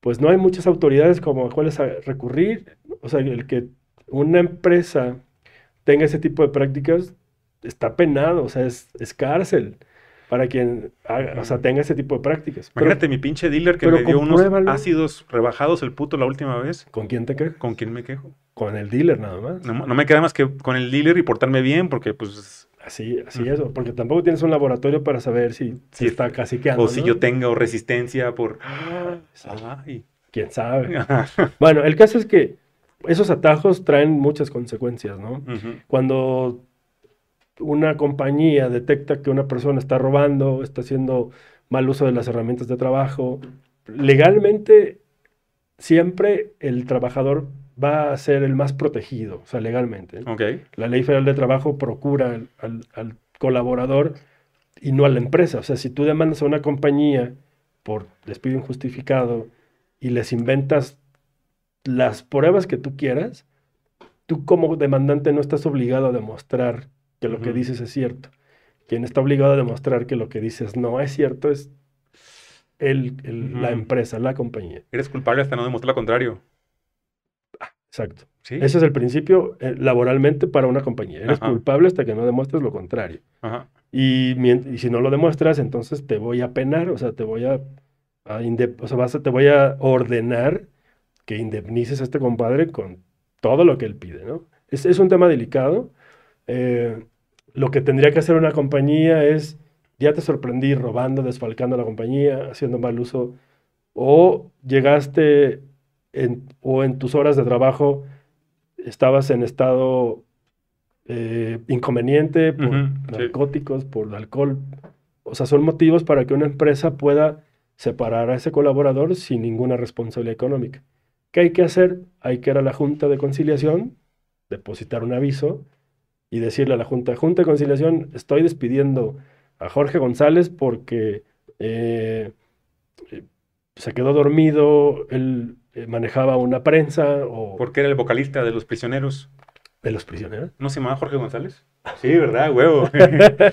pues no hay muchas autoridades como a cuáles recurrir. O sea, el que una empresa tenga ese tipo de prácticas, está penado, o sea, es, cárcel para quien haga, o sea, tenga ese tipo de prácticas. Imagínate mi pinche dealer que me dio unos ácidos rebajados el puto la última vez. ¿Con quién te quejas? ¿Con quién me quejo? Con el dealer nada más. No, me queda más que con el dealer y portarme bien porque pues... Así, así es, porque tampoco tienes un laboratorio para saber si, si está caciqueando. O si yo tengo resistencia por... Ah, ¿Quién sabe? bueno, el caso es que esos atajos traen muchas consecuencias, ¿no? Cuando una compañía detecta que una persona está robando, está haciendo mal uso de las herramientas de trabajo, legalmente siempre el trabajador va a ser el más protegido, o sea, legalmente. La ley federal de trabajo procura al, colaborador y no a la empresa. O sea, si tú demandas a una compañía por despido injustificado y les inventas las pruebas que tú quieras, tú como demandante no estás obligado a demostrar que lo que dices es cierto. Quien está obligado a demostrar que lo que dices no es cierto es el, la empresa, la compañía. Eres culpable hasta no demostrar lo contrario. Exacto. Ese es el principio eh, laboralmente para una compañía. Eres culpable hasta que no demuestres lo contrario. Y, si no lo demuestras, entonces te voy a penar, o sea, te voy a, o sea, vas te voy a ordenar que indemnices a este compadre con todo lo que él pide, ¿no? Es, es un tema delicado. Eh, lo que tendría que hacer una compañía es, ya te sorprendí robando, desfalcando la compañía, haciendo mal uso, o llegaste o en tus horas de trabajo estabas en estado eh, inconveniente por narcóticos, por alcohol. O sea, son motivos para que una empresa pueda separar a ese colaborador sin ninguna responsabilidad económica. ¿Qué hay que hacer? Hay que ir a la Junta de Conciliación, depositar un aviso y decirle a la Junta, Junta de Conciliación, estoy despidiendo a Jorge González porque eh, se quedó dormido, él eh, manejaba una prensa o... Porque era el vocalista de Los Prisioneros. ¿De Los Prisioneros? ¿No se llamaba Jorge González? Sí, ¿verdad? Huevo.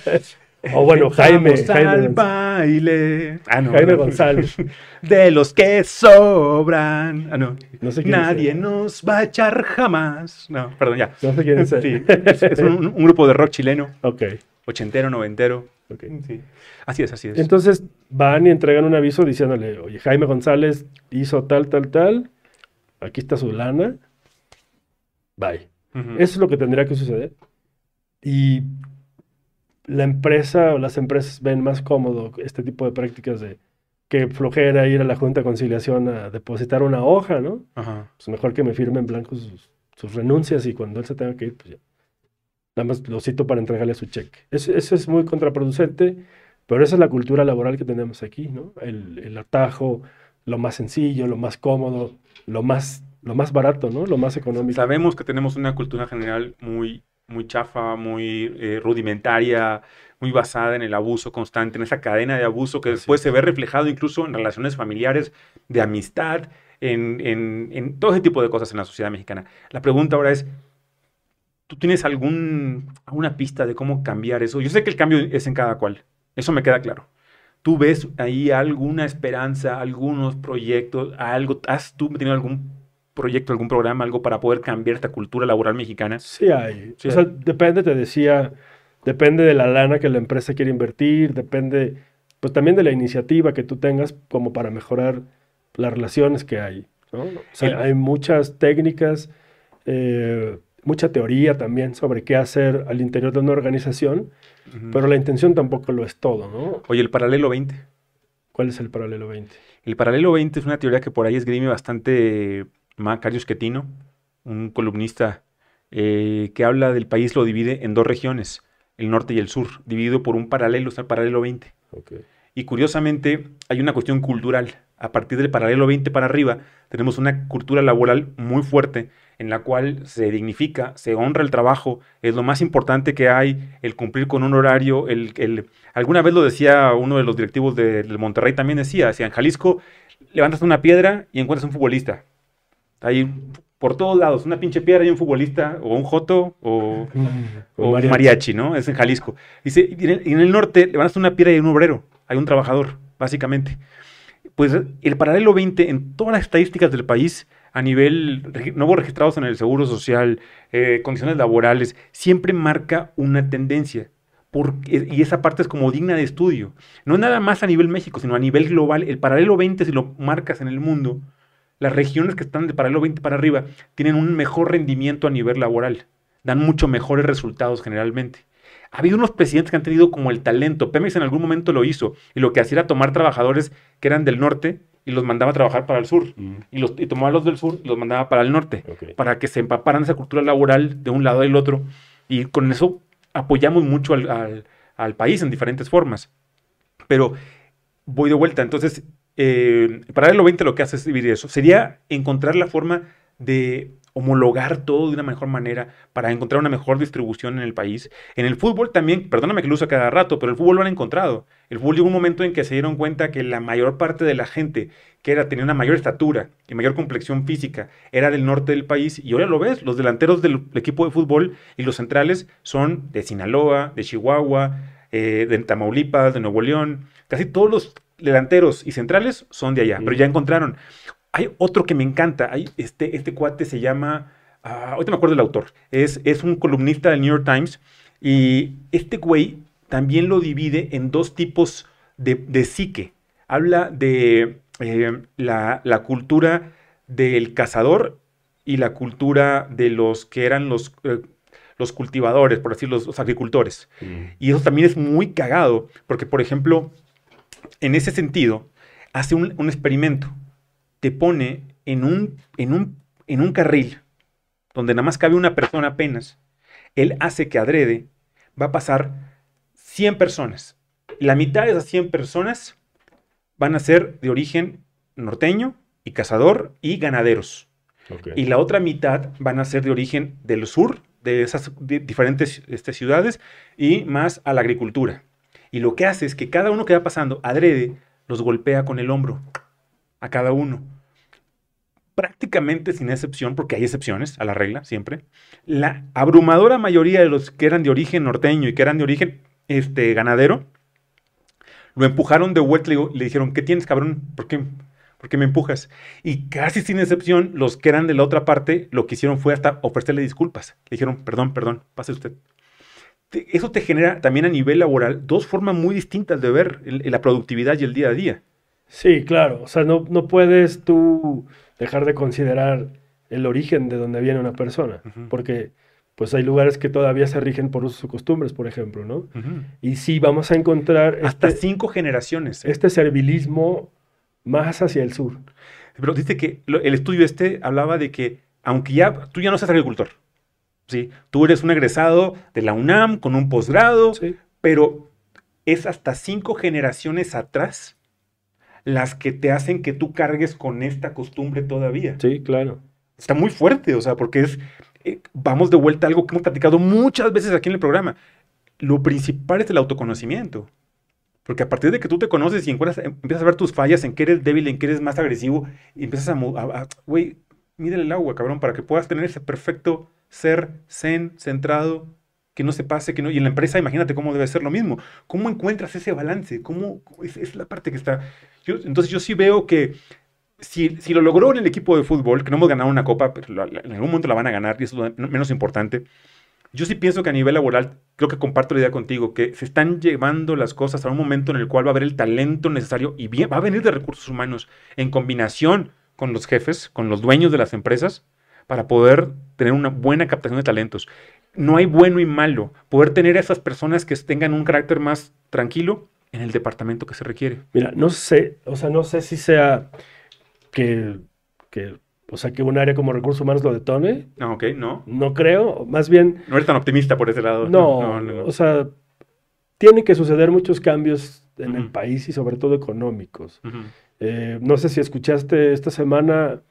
o bueno, Jaime. Jaime baile. Ah, no, Jaime González. De los que sobran. Ah, no. no sé quién Nadie nos va a echar jamás. No, perdón, ya. No sé quién es. Sí, es, un, un, grupo de rock chileno. Ok. Ochentero, noventero. Sí. Así es, así es. Entonces van y entregan un aviso diciéndole, oye, Jaime González hizo tal, tal, tal, aquí está su lana, bye. Eso es lo que tendría que suceder. Y la empresa o las empresas ven más cómodo este tipo de prácticas de que flojera ir a la Junta de Conciliación a depositar una hoja, ¿no? Ajá. Pues mejor que me firme en blanco sus, sus renuncias y cuando él se tenga que ir, pues ya. Nada más lo cito para entregarle su cheque. Eso, es muy contraproducente, pero esa es la cultura laboral que tenemos aquí, ¿no? El, atajo, lo más sencillo, lo más cómodo, lo más, lo más barato, ¿no? Lo más económico. Sabemos que tenemos una cultura general muy, muy chafa, muy eh, rudimentaria, muy basada en el abuso constante, en esa cadena de abuso que después se ve reflejado incluso en relaciones familiares, de amistad, en, en, en todo ese tipo de cosas en la sociedad mexicana. La pregunta ahora es, ¿Tú tienes algún, alguna pista de cómo cambiar eso? Yo sé que el cambio es en cada cual, eso me queda claro. ¿Tú ves ahí alguna esperanza, algunos proyectos, algo? ¿Has tú tenido algún proyecto, algún programa, algo para poder cambiar esta cultura laboral mexicana? Sí hay. o sea, depende, te decía, depende de la lana que la empresa quiere invertir, depende, pues también de la iniciativa que tú tengas como para mejorar las relaciones que hay. ¿no? O sea, hay muchas técnicas. Eh, mucha teoría también sobre qué hacer al interior de una organización, pero la intención tampoco lo es todo, ¿no? Oye, el paralelo 20. ¿Cuál es el paralelo 20? El paralelo 20 es una teoría que por ahí esgrime bastante Macario Schettino, un columnista eh, que habla del país, lo divide en dos regiones, el norte y el sur, dividido por un paralelo, está el paralelo 20. Y curiosamente hay una cuestión cultural. A partir del paralelo 20 para arriba, tenemos una cultura laboral muy fuerte en la cual se dignifica, se honra el trabajo, es lo más importante que hay, el cumplir con un horario, el, el alguna vez lo decía uno de los directivos del Monterrey, también decía, decía, en Jalisco levantas una piedra y encuentras un futbolista. Ahí por todos lados, una pinche piedra y un futbolista, o un joto, o, un mariachi. ¿no? Es en Jalisco. Dice, y en, el, norte levantas una piedra y hay un obrero, hay un trabajador, básicamente. Pues el paralelo 20 en todas las estadísticas del país a nivel nuevos registrados en el Seguro Social, eh, condiciones laborales, siempre marca una tendencia. Porque, y esa parte es como digna de estudio. No nada más a nivel México, sino a nivel global. El paralelo 20, si lo marcas en el mundo, las regiones que están de paralelo 20 para arriba tienen un mejor rendimiento a nivel laboral. Dan mucho mejores resultados generalmente. Ha habido unos presidentes que han tenido como el talento. Pemex en algún momento lo hizo. Y lo que hacía era tomar trabajadores que eran del norte y los mandaba a trabajar para el sur. Mm. Y, los, y tomaba los del sur y los mandaba para el norte. Para que se empaparan esa cultura laboral de un lado y del otro. Y con eso apoyamos mucho al, al, país en diferentes formas. Pero voy de vuelta. Entonces, eh, para el 20 lo que hace es vivir eso. Sería encontrar la forma de homologar todo de una mejor manera para encontrar una mejor distribución en el país. En el fútbol también, perdóname que lo uso cada rato, pero el fútbol lo han encontrado. El fútbol llegó un momento en que se dieron cuenta que la mayor parte de la gente que era tenía una mayor estatura y mayor complexión física era del norte del país y ahora lo ves, los delanteros del equipo de fútbol y los centrales son de Sinaloa, de Chihuahua, eh, de Tamaulipas, de Nuevo León, casi todos los delanteros y centrales son de allá, pero ya encontraron. Hay otro que me encanta. Hay este, este cuate se llama. Uh, ahorita me acuerdo del autor. Es, es un columnista del New York Times. Y este güey también lo divide en dos tipos de, de psique. Habla de eh, la, la, cultura del cazador y la cultura de los que eran los, eh, los cultivadores, por decirlo, los, agricultores. Mm. Y eso también es muy cagado, porque, por ejemplo, en ese sentido, hace un, un experimento te pone en un, en un, en un carril donde nada más cabe una persona apenas, él hace que adrede va a pasar 100 personas. La mitad de esas 100 personas van a ser de origen norteño y cazador y ganaderos. Y la otra mitad van a ser de origen del sur, de esas diferentes este, ciudades, y más a la agricultura. Y lo que hace es que cada uno que va pasando adrede los golpea con el hombro a cada uno prácticamente sin excepción, porque hay excepciones a la regla siempre, la abrumadora mayoría de los que eran de origen norteño y que eran de origen este, ganadero, lo empujaron de vuelta y le, dijeron, ¿qué tienes, cabrón? ¿Por qué, ¿Por qué me empujas? Y casi sin excepción, los que eran de la otra parte, lo que hicieron fue hasta ofrecerle disculpas. Le dijeron, perdón, perdón, pase usted. Eso te genera también a nivel laboral dos formas muy distintas de ver la productividad y el día a día. Sí, claro. O sea, no, no puedes tú dejar de considerar el origen de donde viene una persona, porque pues hay lugares que todavía se rigen por usos y costumbres, por ejemplo, ¿no? Y sí vamos a encontrar... Hasta este cinco generaciones. ¿eh? Este servilismo más hacia el sur. Pero dice que el estudio este hablaba de que, aunque ya tú ya no seas agricultor, ¿sí? Tú eres un egresado de la UNAM con un posgrado, pero es hasta cinco generaciones atrás las que te hacen que tú cargues con esta costumbre todavía. Sí, claro. Está muy fuerte, o sea, porque es, eh, vamos de vuelta a algo que hemos platicado muchas veces aquí en el programa. Lo principal es el autoconocimiento. Porque a partir de que tú te conoces y empiezas a ver tus fallas, en qué eres débil, en qué eres más agresivo, y empiezas a, güey, mídele el agua, cabrón, para que puedas tener ese perfecto ser zen, centrado, que no se pase, que no. Y en la empresa, imagínate cómo debe ser lo mismo. ¿Cómo encuentras ese balance? ¿Cómo, es, la parte que está. entonces, yo sí veo que si, si, lo logró en el equipo de fútbol, que no hemos ganado una copa, pero en algún momento la van a ganar, y eso es menos importante. Yo sí pienso que a nivel laboral, creo que comparto la idea contigo, que se están llevando las cosas a un momento en el cual va a haber el talento necesario y va a venir de recursos humanos en combinación con los jefes, con los dueños de las empresas, para poder tener una buena captación de talentos no hay bueno y malo. Poder tener a esas personas que tengan un carácter más tranquilo en el departamento que se requiere. Mira, no sé, o sea, no sé si sea que, o sea, que un área como recursos humanos lo detone. No, ah, ok, no. No creo, más bien... No eres tan optimista por ese lado. No, no, o sea, tienen que suceder muchos cambios en el país y sobre todo económicos. Eh, no sé si escuchaste esta semana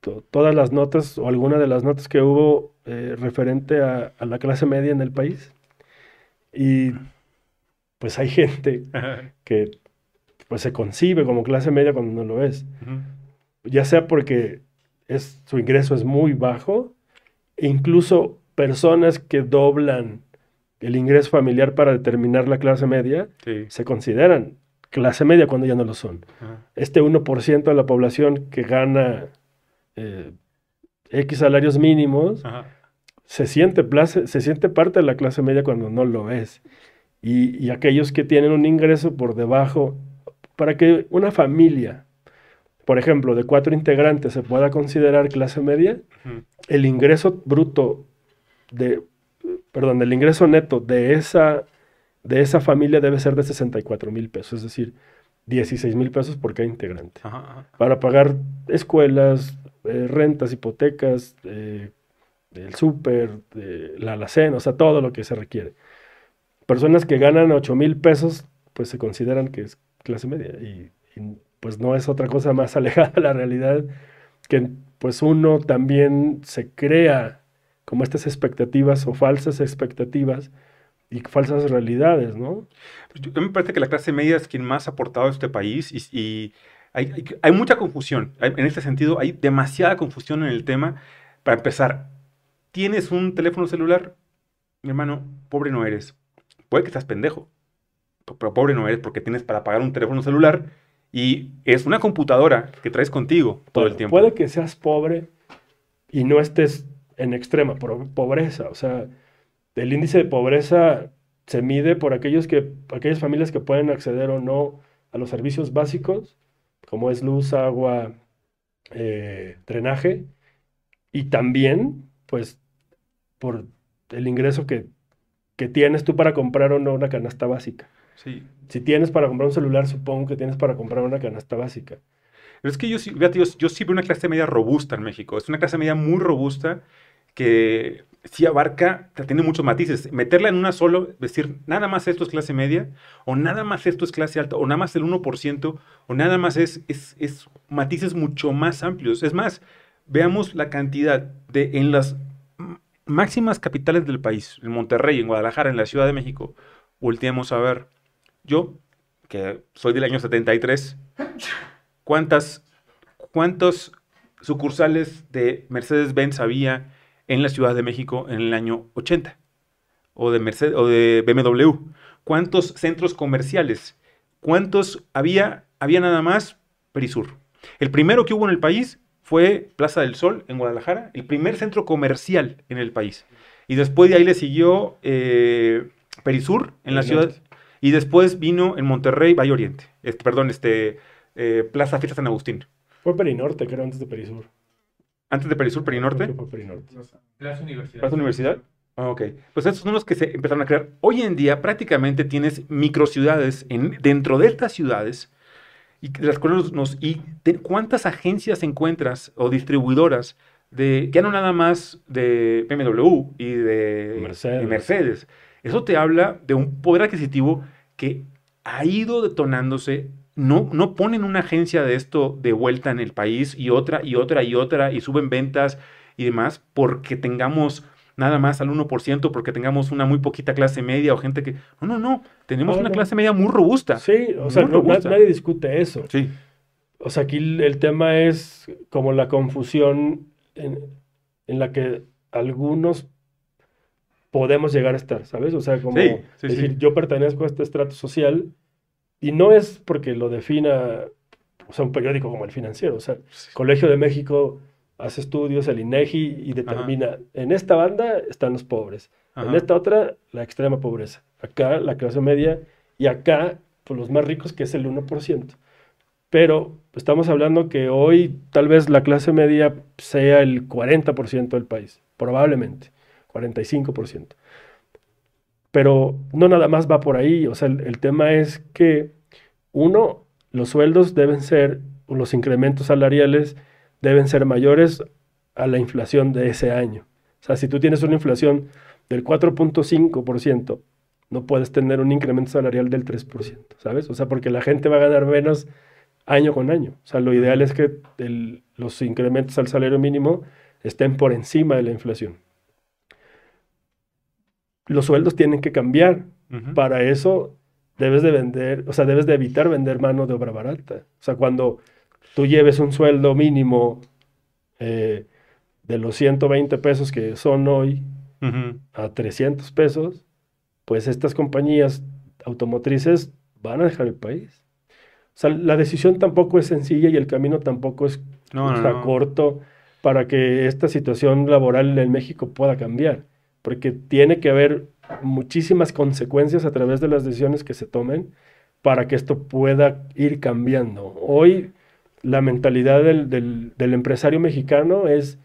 todas las notas o alguna de las notas que hubo eh, referente a, la clase media en el país. Y pues hay gente que pues se concibe como clase media cuando no lo es. Ya sea porque es, su ingreso es muy bajo, e incluso personas que doblan el ingreso familiar para determinar la clase media se consideran clase media cuando ya no lo son. Este 1% de la población que gana eh, X salarios mínimos, Se, siente se siente parte de la clase media cuando no lo es. Y, aquellos que tienen un ingreso por debajo, para que una familia, por ejemplo, de cuatro integrantes se pueda considerar clase media, el ingreso bruto de, perdón, el ingreso neto de esa, de esa familia debe ser de 64 mil pesos. Es decir, 16 mil pesos por cada integrante. Para pagar escuelas, eh, rentas, hipotecas, eh, el súper, la alacena, o sea, todo lo que se requiere. Personas que ganan 8 mil pesos, pues se consideran que es clase media y, pues no es otra cosa más alejada de la realidad que pues uno también se crea como estas expectativas o falsas expectativas y falsas realidades, ¿no? Yo, me parece que la clase media es quien más ha aportado a este país y, hay, hay, mucha confusión. en este sentido, hay demasiada confusión en el tema. Para empezar, ¿tienes un teléfono celular? Mi hermano, pobre no eres. Puede que estás pendejo, pero pobre no eres porque tienes para pagar un teléfono celular y es una computadora que traes contigo todo el tiempo. Puede que seas pobre y no estés en extrema pobreza. O sea, el índice de pobreza se mide por aquellos que, aquellas familias que pueden acceder o no a los servicios básicos, como es luz, agua, eh, drenaje, y también, pues, por el ingreso que, que tienes tú para comprar o no una canasta básica. Sí. Si tienes para comprar un celular, supongo que tienes para comprar una canasta básica. Pero es que yo, yo, yo sí veo una clase media robusta en México. Es una clase media muy robusta que sí abarca, tiene muchos matices. Meterla en una solo, decir, nada más esto es clase media, o nada más esto es clase alta, o nada más el 1%, o nada más es, es, es matices mucho más amplios. Es más, veamos la cantidad de en las máximas capitales del país, en Monterrey, en Guadalajara, en la Ciudad de México, volteemos a ver, yo, que soy del año 73, ¿cuántas, cuántos sucursales de Mercedes-Benz había en la Ciudad de México en el año 80 o de, Mercedes, o de BMW. ¿Cuántos centros comerciales? ¿Cuántos había? Había nada más Perisur. El primero que hubo en el país fue Plaza del Sol en Guadalajara, el primer centro comercial en el país. Y después de ahí le siguió eh, Perisur en la ciudad. Y después vino en Monterrey, Valle Oriente. Este, perdón, este, eh, Plaza Fiesta San Agustín. Fue Perinorte, creo, antes de Perisur. ¿Antes de Perisur, Perinorte? Plaza Universidad. Plaza Universidad. Ah, ok. Pues esos son los que se empezaron a crear. Hoy en día prácticamente tienes microciudades en, dentro de estas ciudades y las cuales nos... Y ¿Cuántas agencias encuentras o distribuidoras de, ya no nada más de BMW y de Mercedes. Mercedes. Eso te habla de un poder adquisitivo que ha ido detonándose no, ponen una agencia de esto de vuelta en el país y otra y otra y otra y suben ventas y demás porque tengamos nada más al 1%, porque tengamos una muy poquita clase media o gente que... No, no, no, tenemos una clase media muy robusta. Sí, o sea, nadie discute eso. Sí. O sea, aquí el tema es como la confusión en, la que algunos podemos llegar a estar, ¿sabes? O sea, como decir, yo pertenezco a este estrato social y no es porque lo defina o sea, un periódico como el financiero. O sea, Colegio de México hace estudios, el INEGI, y determina, en esta banda están los pobres, en esta otra la extrema pobreza, acá la clase media, y acá pues, los más ricos, que es el 1%. Pero estamos hablando que hoy tal vez la clase media sea el 40% del país, probablemente, 45%. Pero no nada más va por ahí, o sea, el, tema es que, uno, los sueldos deben ser, los incrementos salariales deben ser mayores a la inflación de ese año. O sea, si tú tienes una inflación del 4.5%, no puedes tener un incremento salarial del 3%, ¿sabes? O sea, porque la gente va a ganar menos año con año. O sea, lo ideal es que los incrementos al salario mínimo estén por encima de la inflación los sueldos tienen que cambiar. Para eso debes de vender, o sea, debes de evitar vender mano de obra barata. O sea, cuando tú lleves un sueldo mínimo eh, de los 120 pesos que son hoy a 300 pesos, pues estas compañías automotrices van a dejar el país. O sea, la decisión tampoco es sencilla y el camino tampoco es corto para que esta situación laboral en México pueda cambiar porque tiene que haber muchísimas consecuencias a través de las decisiones que se tomen para que esto pueda ir cambiando. Hoy la mentalidad del, empresario mexicano es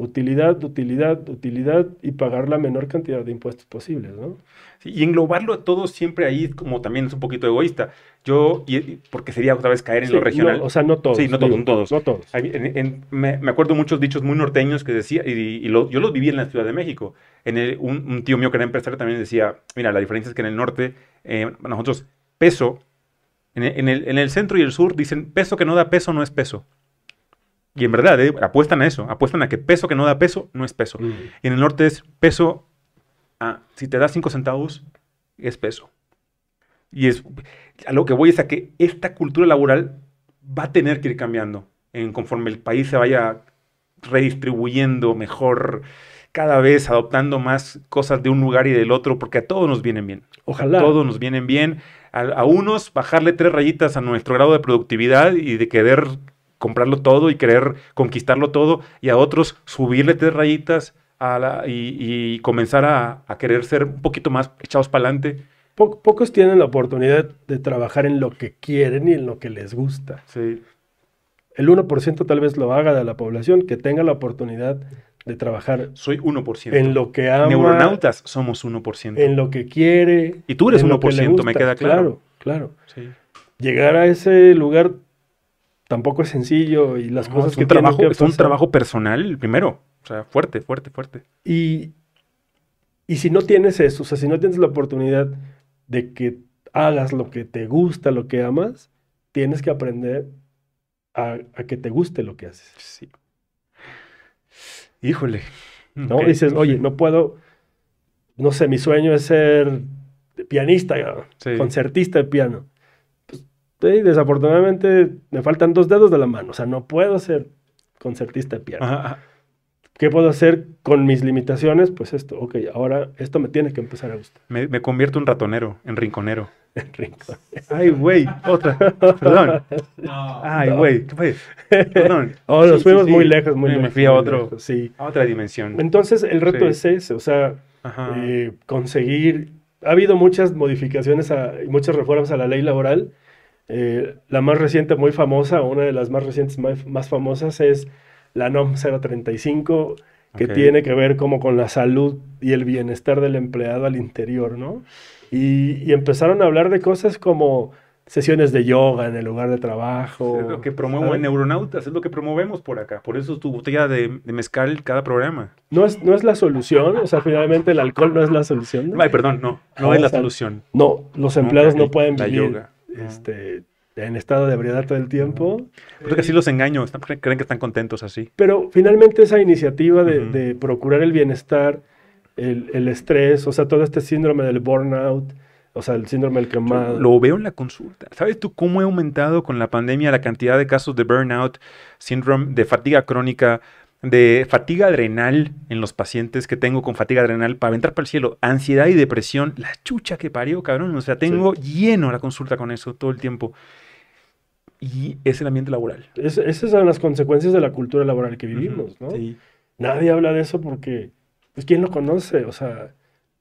utilidad, utilidad, utilidad y pagar la menor cantidad de impuestos posibles, ¿no? y englobarlo a todos siempre ahí como también es un poquito egoísta. Yo, y, porque sería otra vez caer en lo regional. o sea, no todos. Sí, no todos, todos. No todos. me, acuerdo muchos dichos muy norteños que decía, y, yo los viví en la Ciudad de México. En un, tío mío que era empresario también decía, mira, la diferencia es que en el norte, eh, nosotros, peso, en el, en el centro y el sur dicen, peso que no da peso no es peso. Y en verdad, eh, apuestan a eso, apuestan a que peso que no da peso no es peso. Mm. Y en el norte es peso, si te da 5 centavos, es peso. Y es, a lo que voy es a que esta cultura laboral va a tener que ir cambiando en conforme el país se vaya redistribuyendo mejor, cada vez adoptando más cosas de un lugar y del otro, porque a todos nos vienen bien. Ojalá. A todos nos vienen bien. a unos bajarle tres rayitas a nuestro grado de productividad y de querer comprarlo todo y querer conquistarlo todo, y a otros subirle tres rayitas a la, y, comenzar a, querer ser un poquito más echados para adelante. pocos tienen la oportunidad de trabajar en lo que quieren y en lo que les gusta. Sí. El 1% tal vez lo haga de la población, que tenga la oportunidad de trabajar. Soy 1%. En lo que ama. Neuronautas somos 1%. En lo que quiere. Y tú eres 1%, me queda claro. Claro, claro. Llegar a ese lugar tampoco es sencillo y las cosas que trabajo, que es un trabajo personal primero, o sea, fuerte, fuerte, fuerte. Y, y si no tienes eso, o sea, si no tienes la oportunidad de que hagas lo que te gusta, lo que amas, tienes que aprender a, que te guste lo que haces. Sí. Híjole. ¿No? Dices, oye, no puedo, no sé, mi sueño es ser pianista, concertista de piano desafortunadamente me faltan dos dedos de la mano, o sea, no puedo ser concertista de piano. ¿Qué puedo hacer con mis limitaciones? Pues esto, ok, ahora esto me tiene que empezar a gustar. Me, convierto en ratonero, en rinconero. En rinconero. Ay, güey, otra. Perdón. Ay, güey, ¿qué fue? Perdón. Oh, nos fuimos muy lejos, muy lejos. Me fui a, otro, sí. a otra dimensión. Entonces, el reto es ese, o sea, eh, conseguir... Ha habido muchas modificaciones y muchas reformas a la ley laboral, eh, la más reciente, muy famosa, una de las más recientes, más, famosas, es la NOM 035, que tiene que ver como con la salud y el bienestar del empleado al interior, ¿no? Y, empezaron a hablar de cosas como sesiones de yoga en el lugar de trabajo. Es lo que promuevo en Neuronautas, es lo que promovemos por acá. Por eso tu botella de, mezcal cada programa. No es, no es la solución, o sea, finalmente el alcohol no es la solución. Ay, perdón, no, no es la solución. No, los empleados no, pueden vivir. yoga este, en estado de ebriedad todo el tiempo. Creo que sí los engaño, creen que están contentos así. Pero finalmente esa iniciativa de, procurar el bienestar, el, estrés, o sea, todo este síndrome del burnout, o sea, el síndrome del quemado. lo veo en la consulta. ¿Sabes tú cómo ha aumentado con la pandemia la cantidad de casos de burnout, síndrome de fatiga crónica, de fatiga adrenal en los pacientes que tengo con fatiga adrenal para aventar para el cielo, ansiedad y depresión, la chucha que parió, cabrón. O sea, tengo lleno la consulta con eso todo el tiempo. Y es el ambiente laboral. esas son las consecuencias de la cultura laboral que vivimos, ¿no? Nadie habla de eso porque, pues, ¿quién lo conoce? O sea,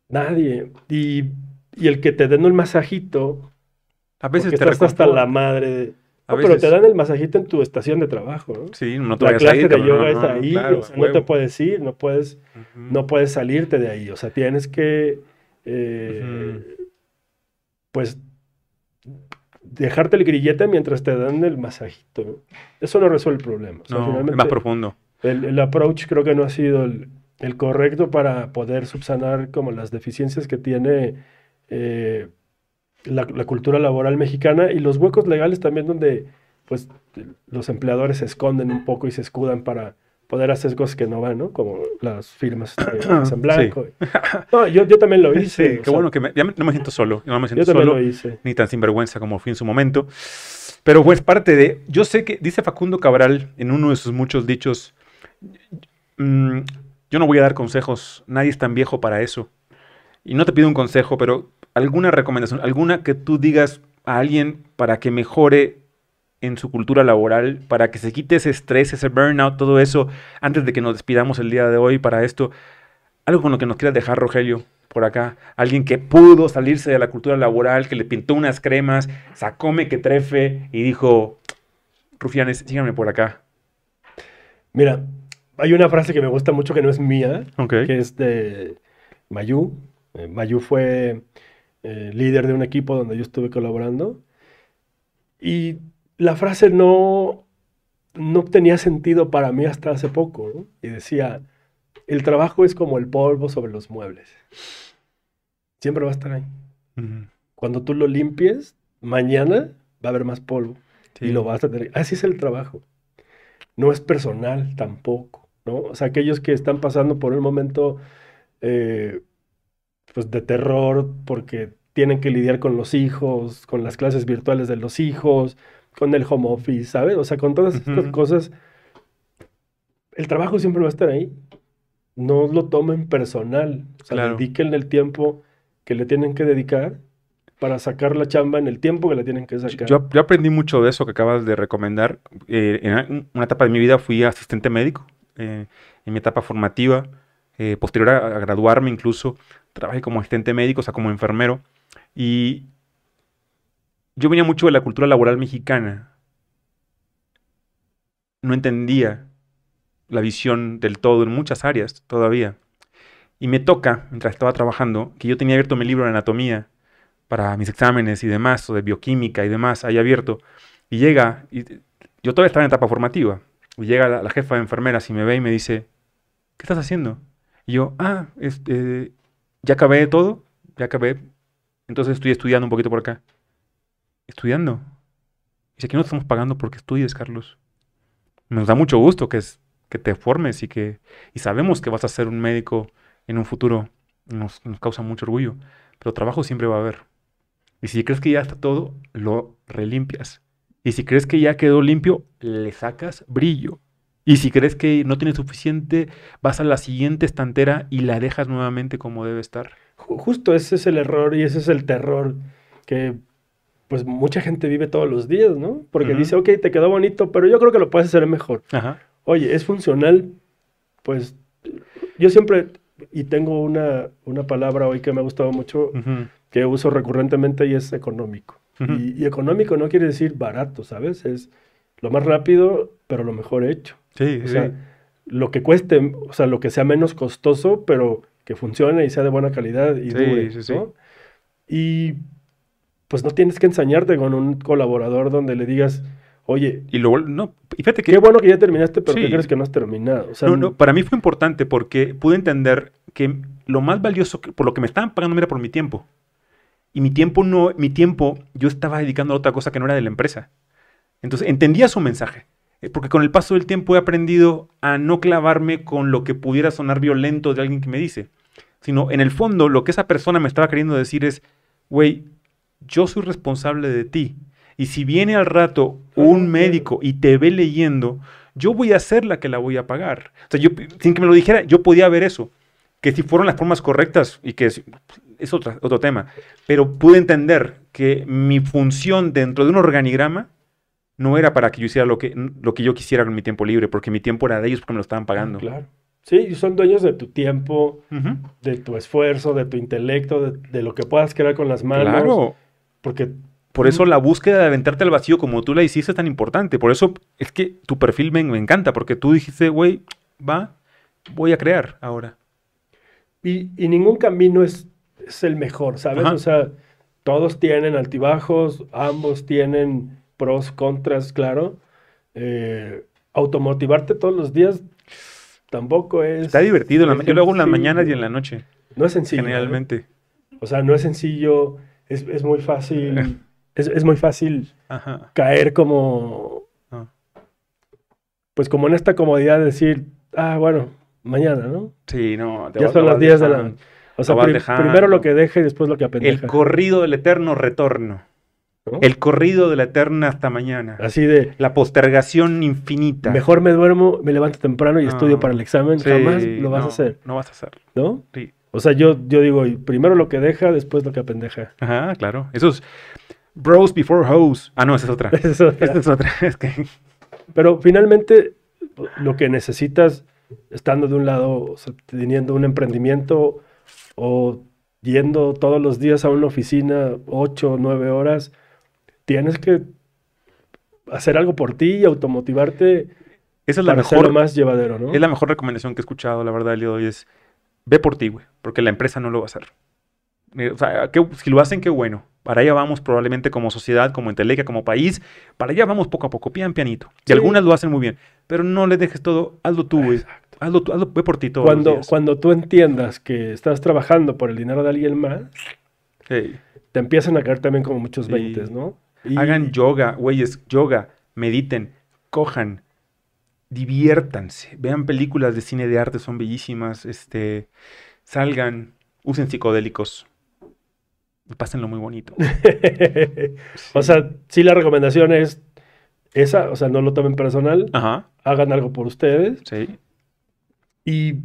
nadie. Y, el que te den el masajito, a veces te estás hasta la madre pero te dan el masajito en tu estación de trabajo, ¿no? Sí, no te La clase de yoga está ahí, no te puedes ir, no puedes, no puedes salirte de ahí. O sea, tienes que, eh, pues, dejarte el grillete mientras te dan el masajito. Eso no resuelve el problema. no, es más profundo. El, approach creo que no ha sido el, correcto para poder subsanar como las deficiencias que tiene... Eh, la, cultura laboral mexicana y los huecos legales también donde pues los empleadores se esconden un poco y se escudan para poder hacer cosas que no van, ¿no? Como las firmas en blanco. No, yo, yo, también lo hice. qué bueno que me, ya no me siento solo. No me siento yo solo, lo hice. Ni tan sinvergüenza como fui en su momento. Pero pues parte de... Yo sé que dice Facundo Cabral en uno de sus muchos dichos, mm, yo no voy a dar consejos, nadie es tan viejo para eso. Y no te pido un consejo, pero alguna recomendación, alguna que tú digas a alguien para que mejore en su cultura laboral, para que se quite ese estrés, ese burnout, todo eso, antes de que nos despidamos el día de hoy para esto. Algo con lo que nos quieras dejar, Rogelio, por acá. Alguien que pudo salirse de la cultura laboral, que le pintó unas cremas, sacóme que trefe y dijo, Rufianes, síganme por acá. Mira, hay una frase que me gusta mucho que no es mía, que es de Mayu. Eh, Mayu fue eh, líder de un equipo donde yo estuve colaborando. Y la frase no, no tenía sentido para mí hasta hace poco. Y decía, el trabajo es como el polvo sobre los muebles. Siempre va a estar ahí. Cuando tú lo limpies, mañana va a haber más polvo. Y lo vas a tener. Así es el trabajo. No es personal tampoco. ¿no? O sea, aquellos que están pasando por un momento eh, pues de terror porque tienen que lidiar con los hijos, con las clases virtuales de los hijos, con el home office, ¿sabes? O sea, con todas estas cosas, el trabajo siempre va a estar ahí. No lo tomen personal. O sea, dediquen el tiempo que le tienen que dedicar para sacar la chamba en el tiempo que la tienen que sacar. Yo, aprendí mucho de eso que acabas de recomendar. Eh, en una etapa de mi vida fui asistente médico, eh, en mi etapa formativa, eh, posterior a, graduarme incluso, trabajé como asistente médico, o sea, como enfermero. Y yo venía mucho de la cultura laboral mexicana. No entendía la visión del todo en muchas áreas todavía. Y me toca, mientras estaba trabajando, que yo tenía abierto mi libro de anatomía para mis exámenes y demás, o de bioquímica y demás, ahí abierto. Y llega, y yo todavía estaba en etapa formativa, y llega la, jefa de enfermeras y me ve y me dice, ¿qué estás haciendo? Y yo, ah, este, ya acabé todo, ya acabé, entonces estoy estudiando un poquito por acá. ¿Estudiando? Dice, aquí no estamos pagando porque estudies, Carlos. Nos da mucho gusto que, es, que te formes y que y sabemos que vas a ser un médico en un futuro. Nos, nos causa mucho orgullo. Pero trabajo siempre va a haber. Y si crees que ya está todo, lo relimpias. Y si crees que ya quedó limpio, le sacas brillo. Y si crees que no tiene suficiente, vas a la siguiente estantera y la dejas nuevamente como debe estar. Justo ese es el error y ese es el terror que pues mucha gente vive todos los días, ¿no? Porque dice, ok, te quedó bonito, pero yo creo que lo puedes hacer mejor. Oye, ¿es funcional? Pues yo siempre, y tengo una, una palabra hoy que me ha gustado mucho, que uso recurrentemente y es económico. y, económico no quiere decir barato, ¿sabes? Es lo más rápido, pero lo mejor hecho. Sí, o sea, lo que cueste, o sea, lo que sea menos costoso, pero que funcione y sea de buena calidad y dure, ¿no? Y pues no tienes que ensañarte con un colaborador donde le digas, oye, y luego, no, fíjate que... Qué bueno que ya terminaste, pero ¿qué crees que no has terminado? no, no, para mí fue importante porque pude entender que lo más valioso, por lo que me estaban pagando era por mi tiempo. Y mi tiempo no, mi tiempo yo estaba dedicando a otra cosa que no era de la empresa. Entonces entendía su mensaje. Eh, porque con el paso del tiempo he aprendido a no clavarme con lo que pudiera sonar violento de alguien que me dice sino en el fondo lo que esa persona me estaba queriendo decir es, güey, yo soy responsable de ti. Y si viene al rato un médico y te ve leyendo, yo voy a ser la que la voy a pagar. O sea, yo, sin que me lo dijera, yo podía ver eso. Que si fueron las formas correctas y que es, es otro, otro tema. Pero pude entender que mi función dentro de un organigrama no era para que yo hiciera lo que, lo que yo quisiera con mi tiempo libre, porque mi tiempo era de ellos porque me lo estaban pagando. Claro. Sí, son dueños de tu tiempo, de tu esfuerzo, de tu intelecto, de, lo que puedas crear con las manos. Claro. Porque. Por eso la búsqueda de aventarte al vacío como tú la hiciste es tan importante. Por eso es que tu perfil me, encanta, porque tú dijiste, güey, va, voy a crear ahora. Y, ningún camino es, es, el mejor, ¿sabes? O sea, todos tienen altibajos, ambos tienen pros, contras, claro. Eh, automotivarte todos los días tampoco es... Está divertido, yo lo hago en las mañanas y en la noche. No es sencillo. Generalmente. O sea, no es sencillo, es, muy fácil, es, muy fácil caer como... Ah. Pues como en esta comodidad de decir, ah, bueno, mañana, ¿no? Sí, no. ya son las 10 de la... O sea, primero lo que deje y después lo que apendeja. El corrido del eterno retorno. El corrido de la eterna hasta mañana. Así de. La postergación infinita. Mejor me duermo, me levanto temprano y estudio para el examen. Jamás lo vas a hacer. No vas a hacer. ¿No? Sí. O sea, yo, yo digo, primero lo que deja, después lo que apendeja. Ajá, claro. Eso es bros before hoes. Ah, no, esa es otra. esa es otra. Esa es otra. Pero finalmente, lo que necesitas, estando de un lado, teniendo un emprendimiento o yendo todos los días a una oficina, ocho o nueve horas, tienes que hacer algo por ti y automotivarte Esa es la para mejor, hacerlo más llevadero, ¿no? es la mejor recomendación que he escuchado, la verdad, el día de hoy es ve por ti, güey, porque la empresa no lo va a hacer. Eh, O sea, si lo hacen, qué bueno. Para allá vamos probablemente como sociedad, como entelequia, como país. Para allá vamos poco a poco, pian pianito. Y Sí. algunas lo hacen muy bien. Pero no le dejes todo, hazlo tú, güey. Hazlo tú, hazlo, ve por ti todos los Cuando, cuando tú entiendas que estás trabajando por el dinero de alguien más, Ey. te empiezan a caer también como muchos Sí. veintes, ¿no? Y- Hagan yoga, güeyes, yoga, mediten, cojan, diviértanse, vean películas de cine de arte, son bellísimas, este, salgan, usen psicodélicos. Y pásenlo muy bonito. o sea, sí la recomendación es esa, o sea, no lo tomen personal, Ajá, hagan algo por ustedes. Sí, y,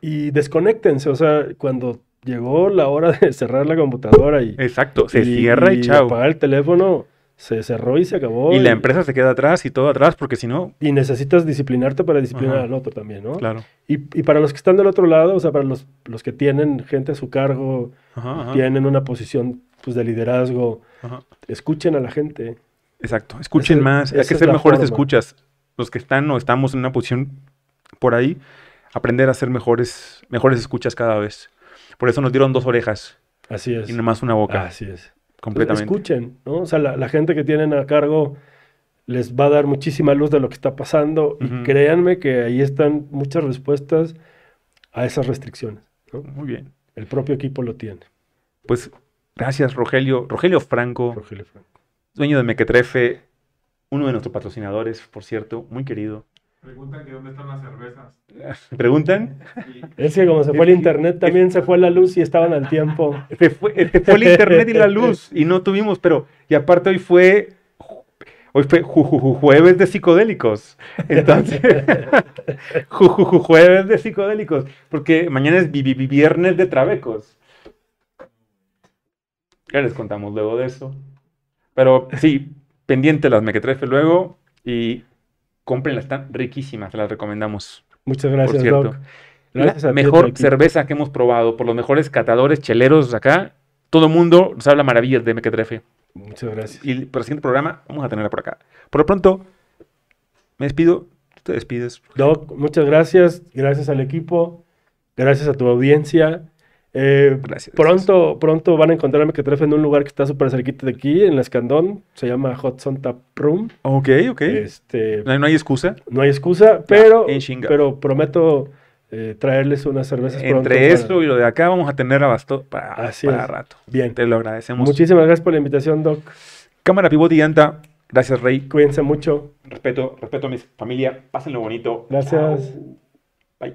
y desconéctense, o sea, cuando llegó la hora de cerrar la computadora y, exacto, se cierra y, y chao. apagar el teléfono, se cerró y se acabó. Y la empresa se queda atrás y todo atrás, porque si no, y necesitas disciplinarte para disciplinar Ajá. al otro también, ¿no? claro. Y, y para los que están del otro lado, o sea, para los, los que tienen gente a su cargo, Ajá, ajá, tienen una posición pues, de liderazgo, escuchen a la gente. Exacto, escuchen más, hay que ser mejores forma. escuchas. Los que están o estamos en una posición por ahí, aprender a ser mejores, mejores escuchas cada vez. Por eso nos dieron dos orejas Así es. y nomás una boca, Así es. Completamente. Escuchen, ¿no? O sea, la, la gente que tienen a cargo les va a dar muchísima luz de lo que está pasando y créanme que ahí están muchas respuestas a esas restricciones. ¿no? Muy bien. El propio equipo lo tiene. Pues gracias, Rogelio. Rogelio Franco, Rogelio Franco. dueño de Mequetrefe, uno de nuestros patrocinadores, por cierto, muy querido. Preguntan que dónde están las cervezas. ¿Me preguntan? Es que como se fue el internet, también se fue la luz y estaban al tiempo. Se fue, se fue el internet y la luz y no tuvimos, pero y aparte hoy fue hoy fue ju- ju- ju- jueves de psicodélicos. Entonces, ju- ju- ju- jueves de psicodélicos, porque mañana es vi- vi- vi- viernes de trabecos. Ya les contamos luego de eso. Pero sí, pendiente las mequetrefe luego y cómprenlas, están riquísimas, las recomendamos. Muchas Por gracias, cierto. Doc. Gracias la mejor cerveza que hemos probado por los mejores catadores cheleros acá. Todo el mundo nos habla maravillas de Mequetrefe. Muchas gracias. Y para el siguiente programa vamos a tenerla por acá. Por lo pronto, me despido. Tú te despides. Doc, muchas gracias. Gracias al equipo. Gracias a tu audiencia. Eh, Gracias. Pronto, pronto van a encontrar a Mequetrefe en un lugar que está súper cerquita de aquí, en la Escandón. Se llama Hudson Tap Room. Ok, ok. Este, No hay, no hay excusa. no hay excusa, pero, pero prometo eh, traerles unas cervezas pronto. Entre para- eso y lo de acá vamos a tener abasto para, Así para rato. Bien. Te lo agradecemos. Muchísimas gracias por la invitación, Doc. Cámara Pivote y Anta. Gracias, Rey. Cuídense mucho. Respeto, respeto a mi familia. Pásenlo bonito. Gracias. Bye.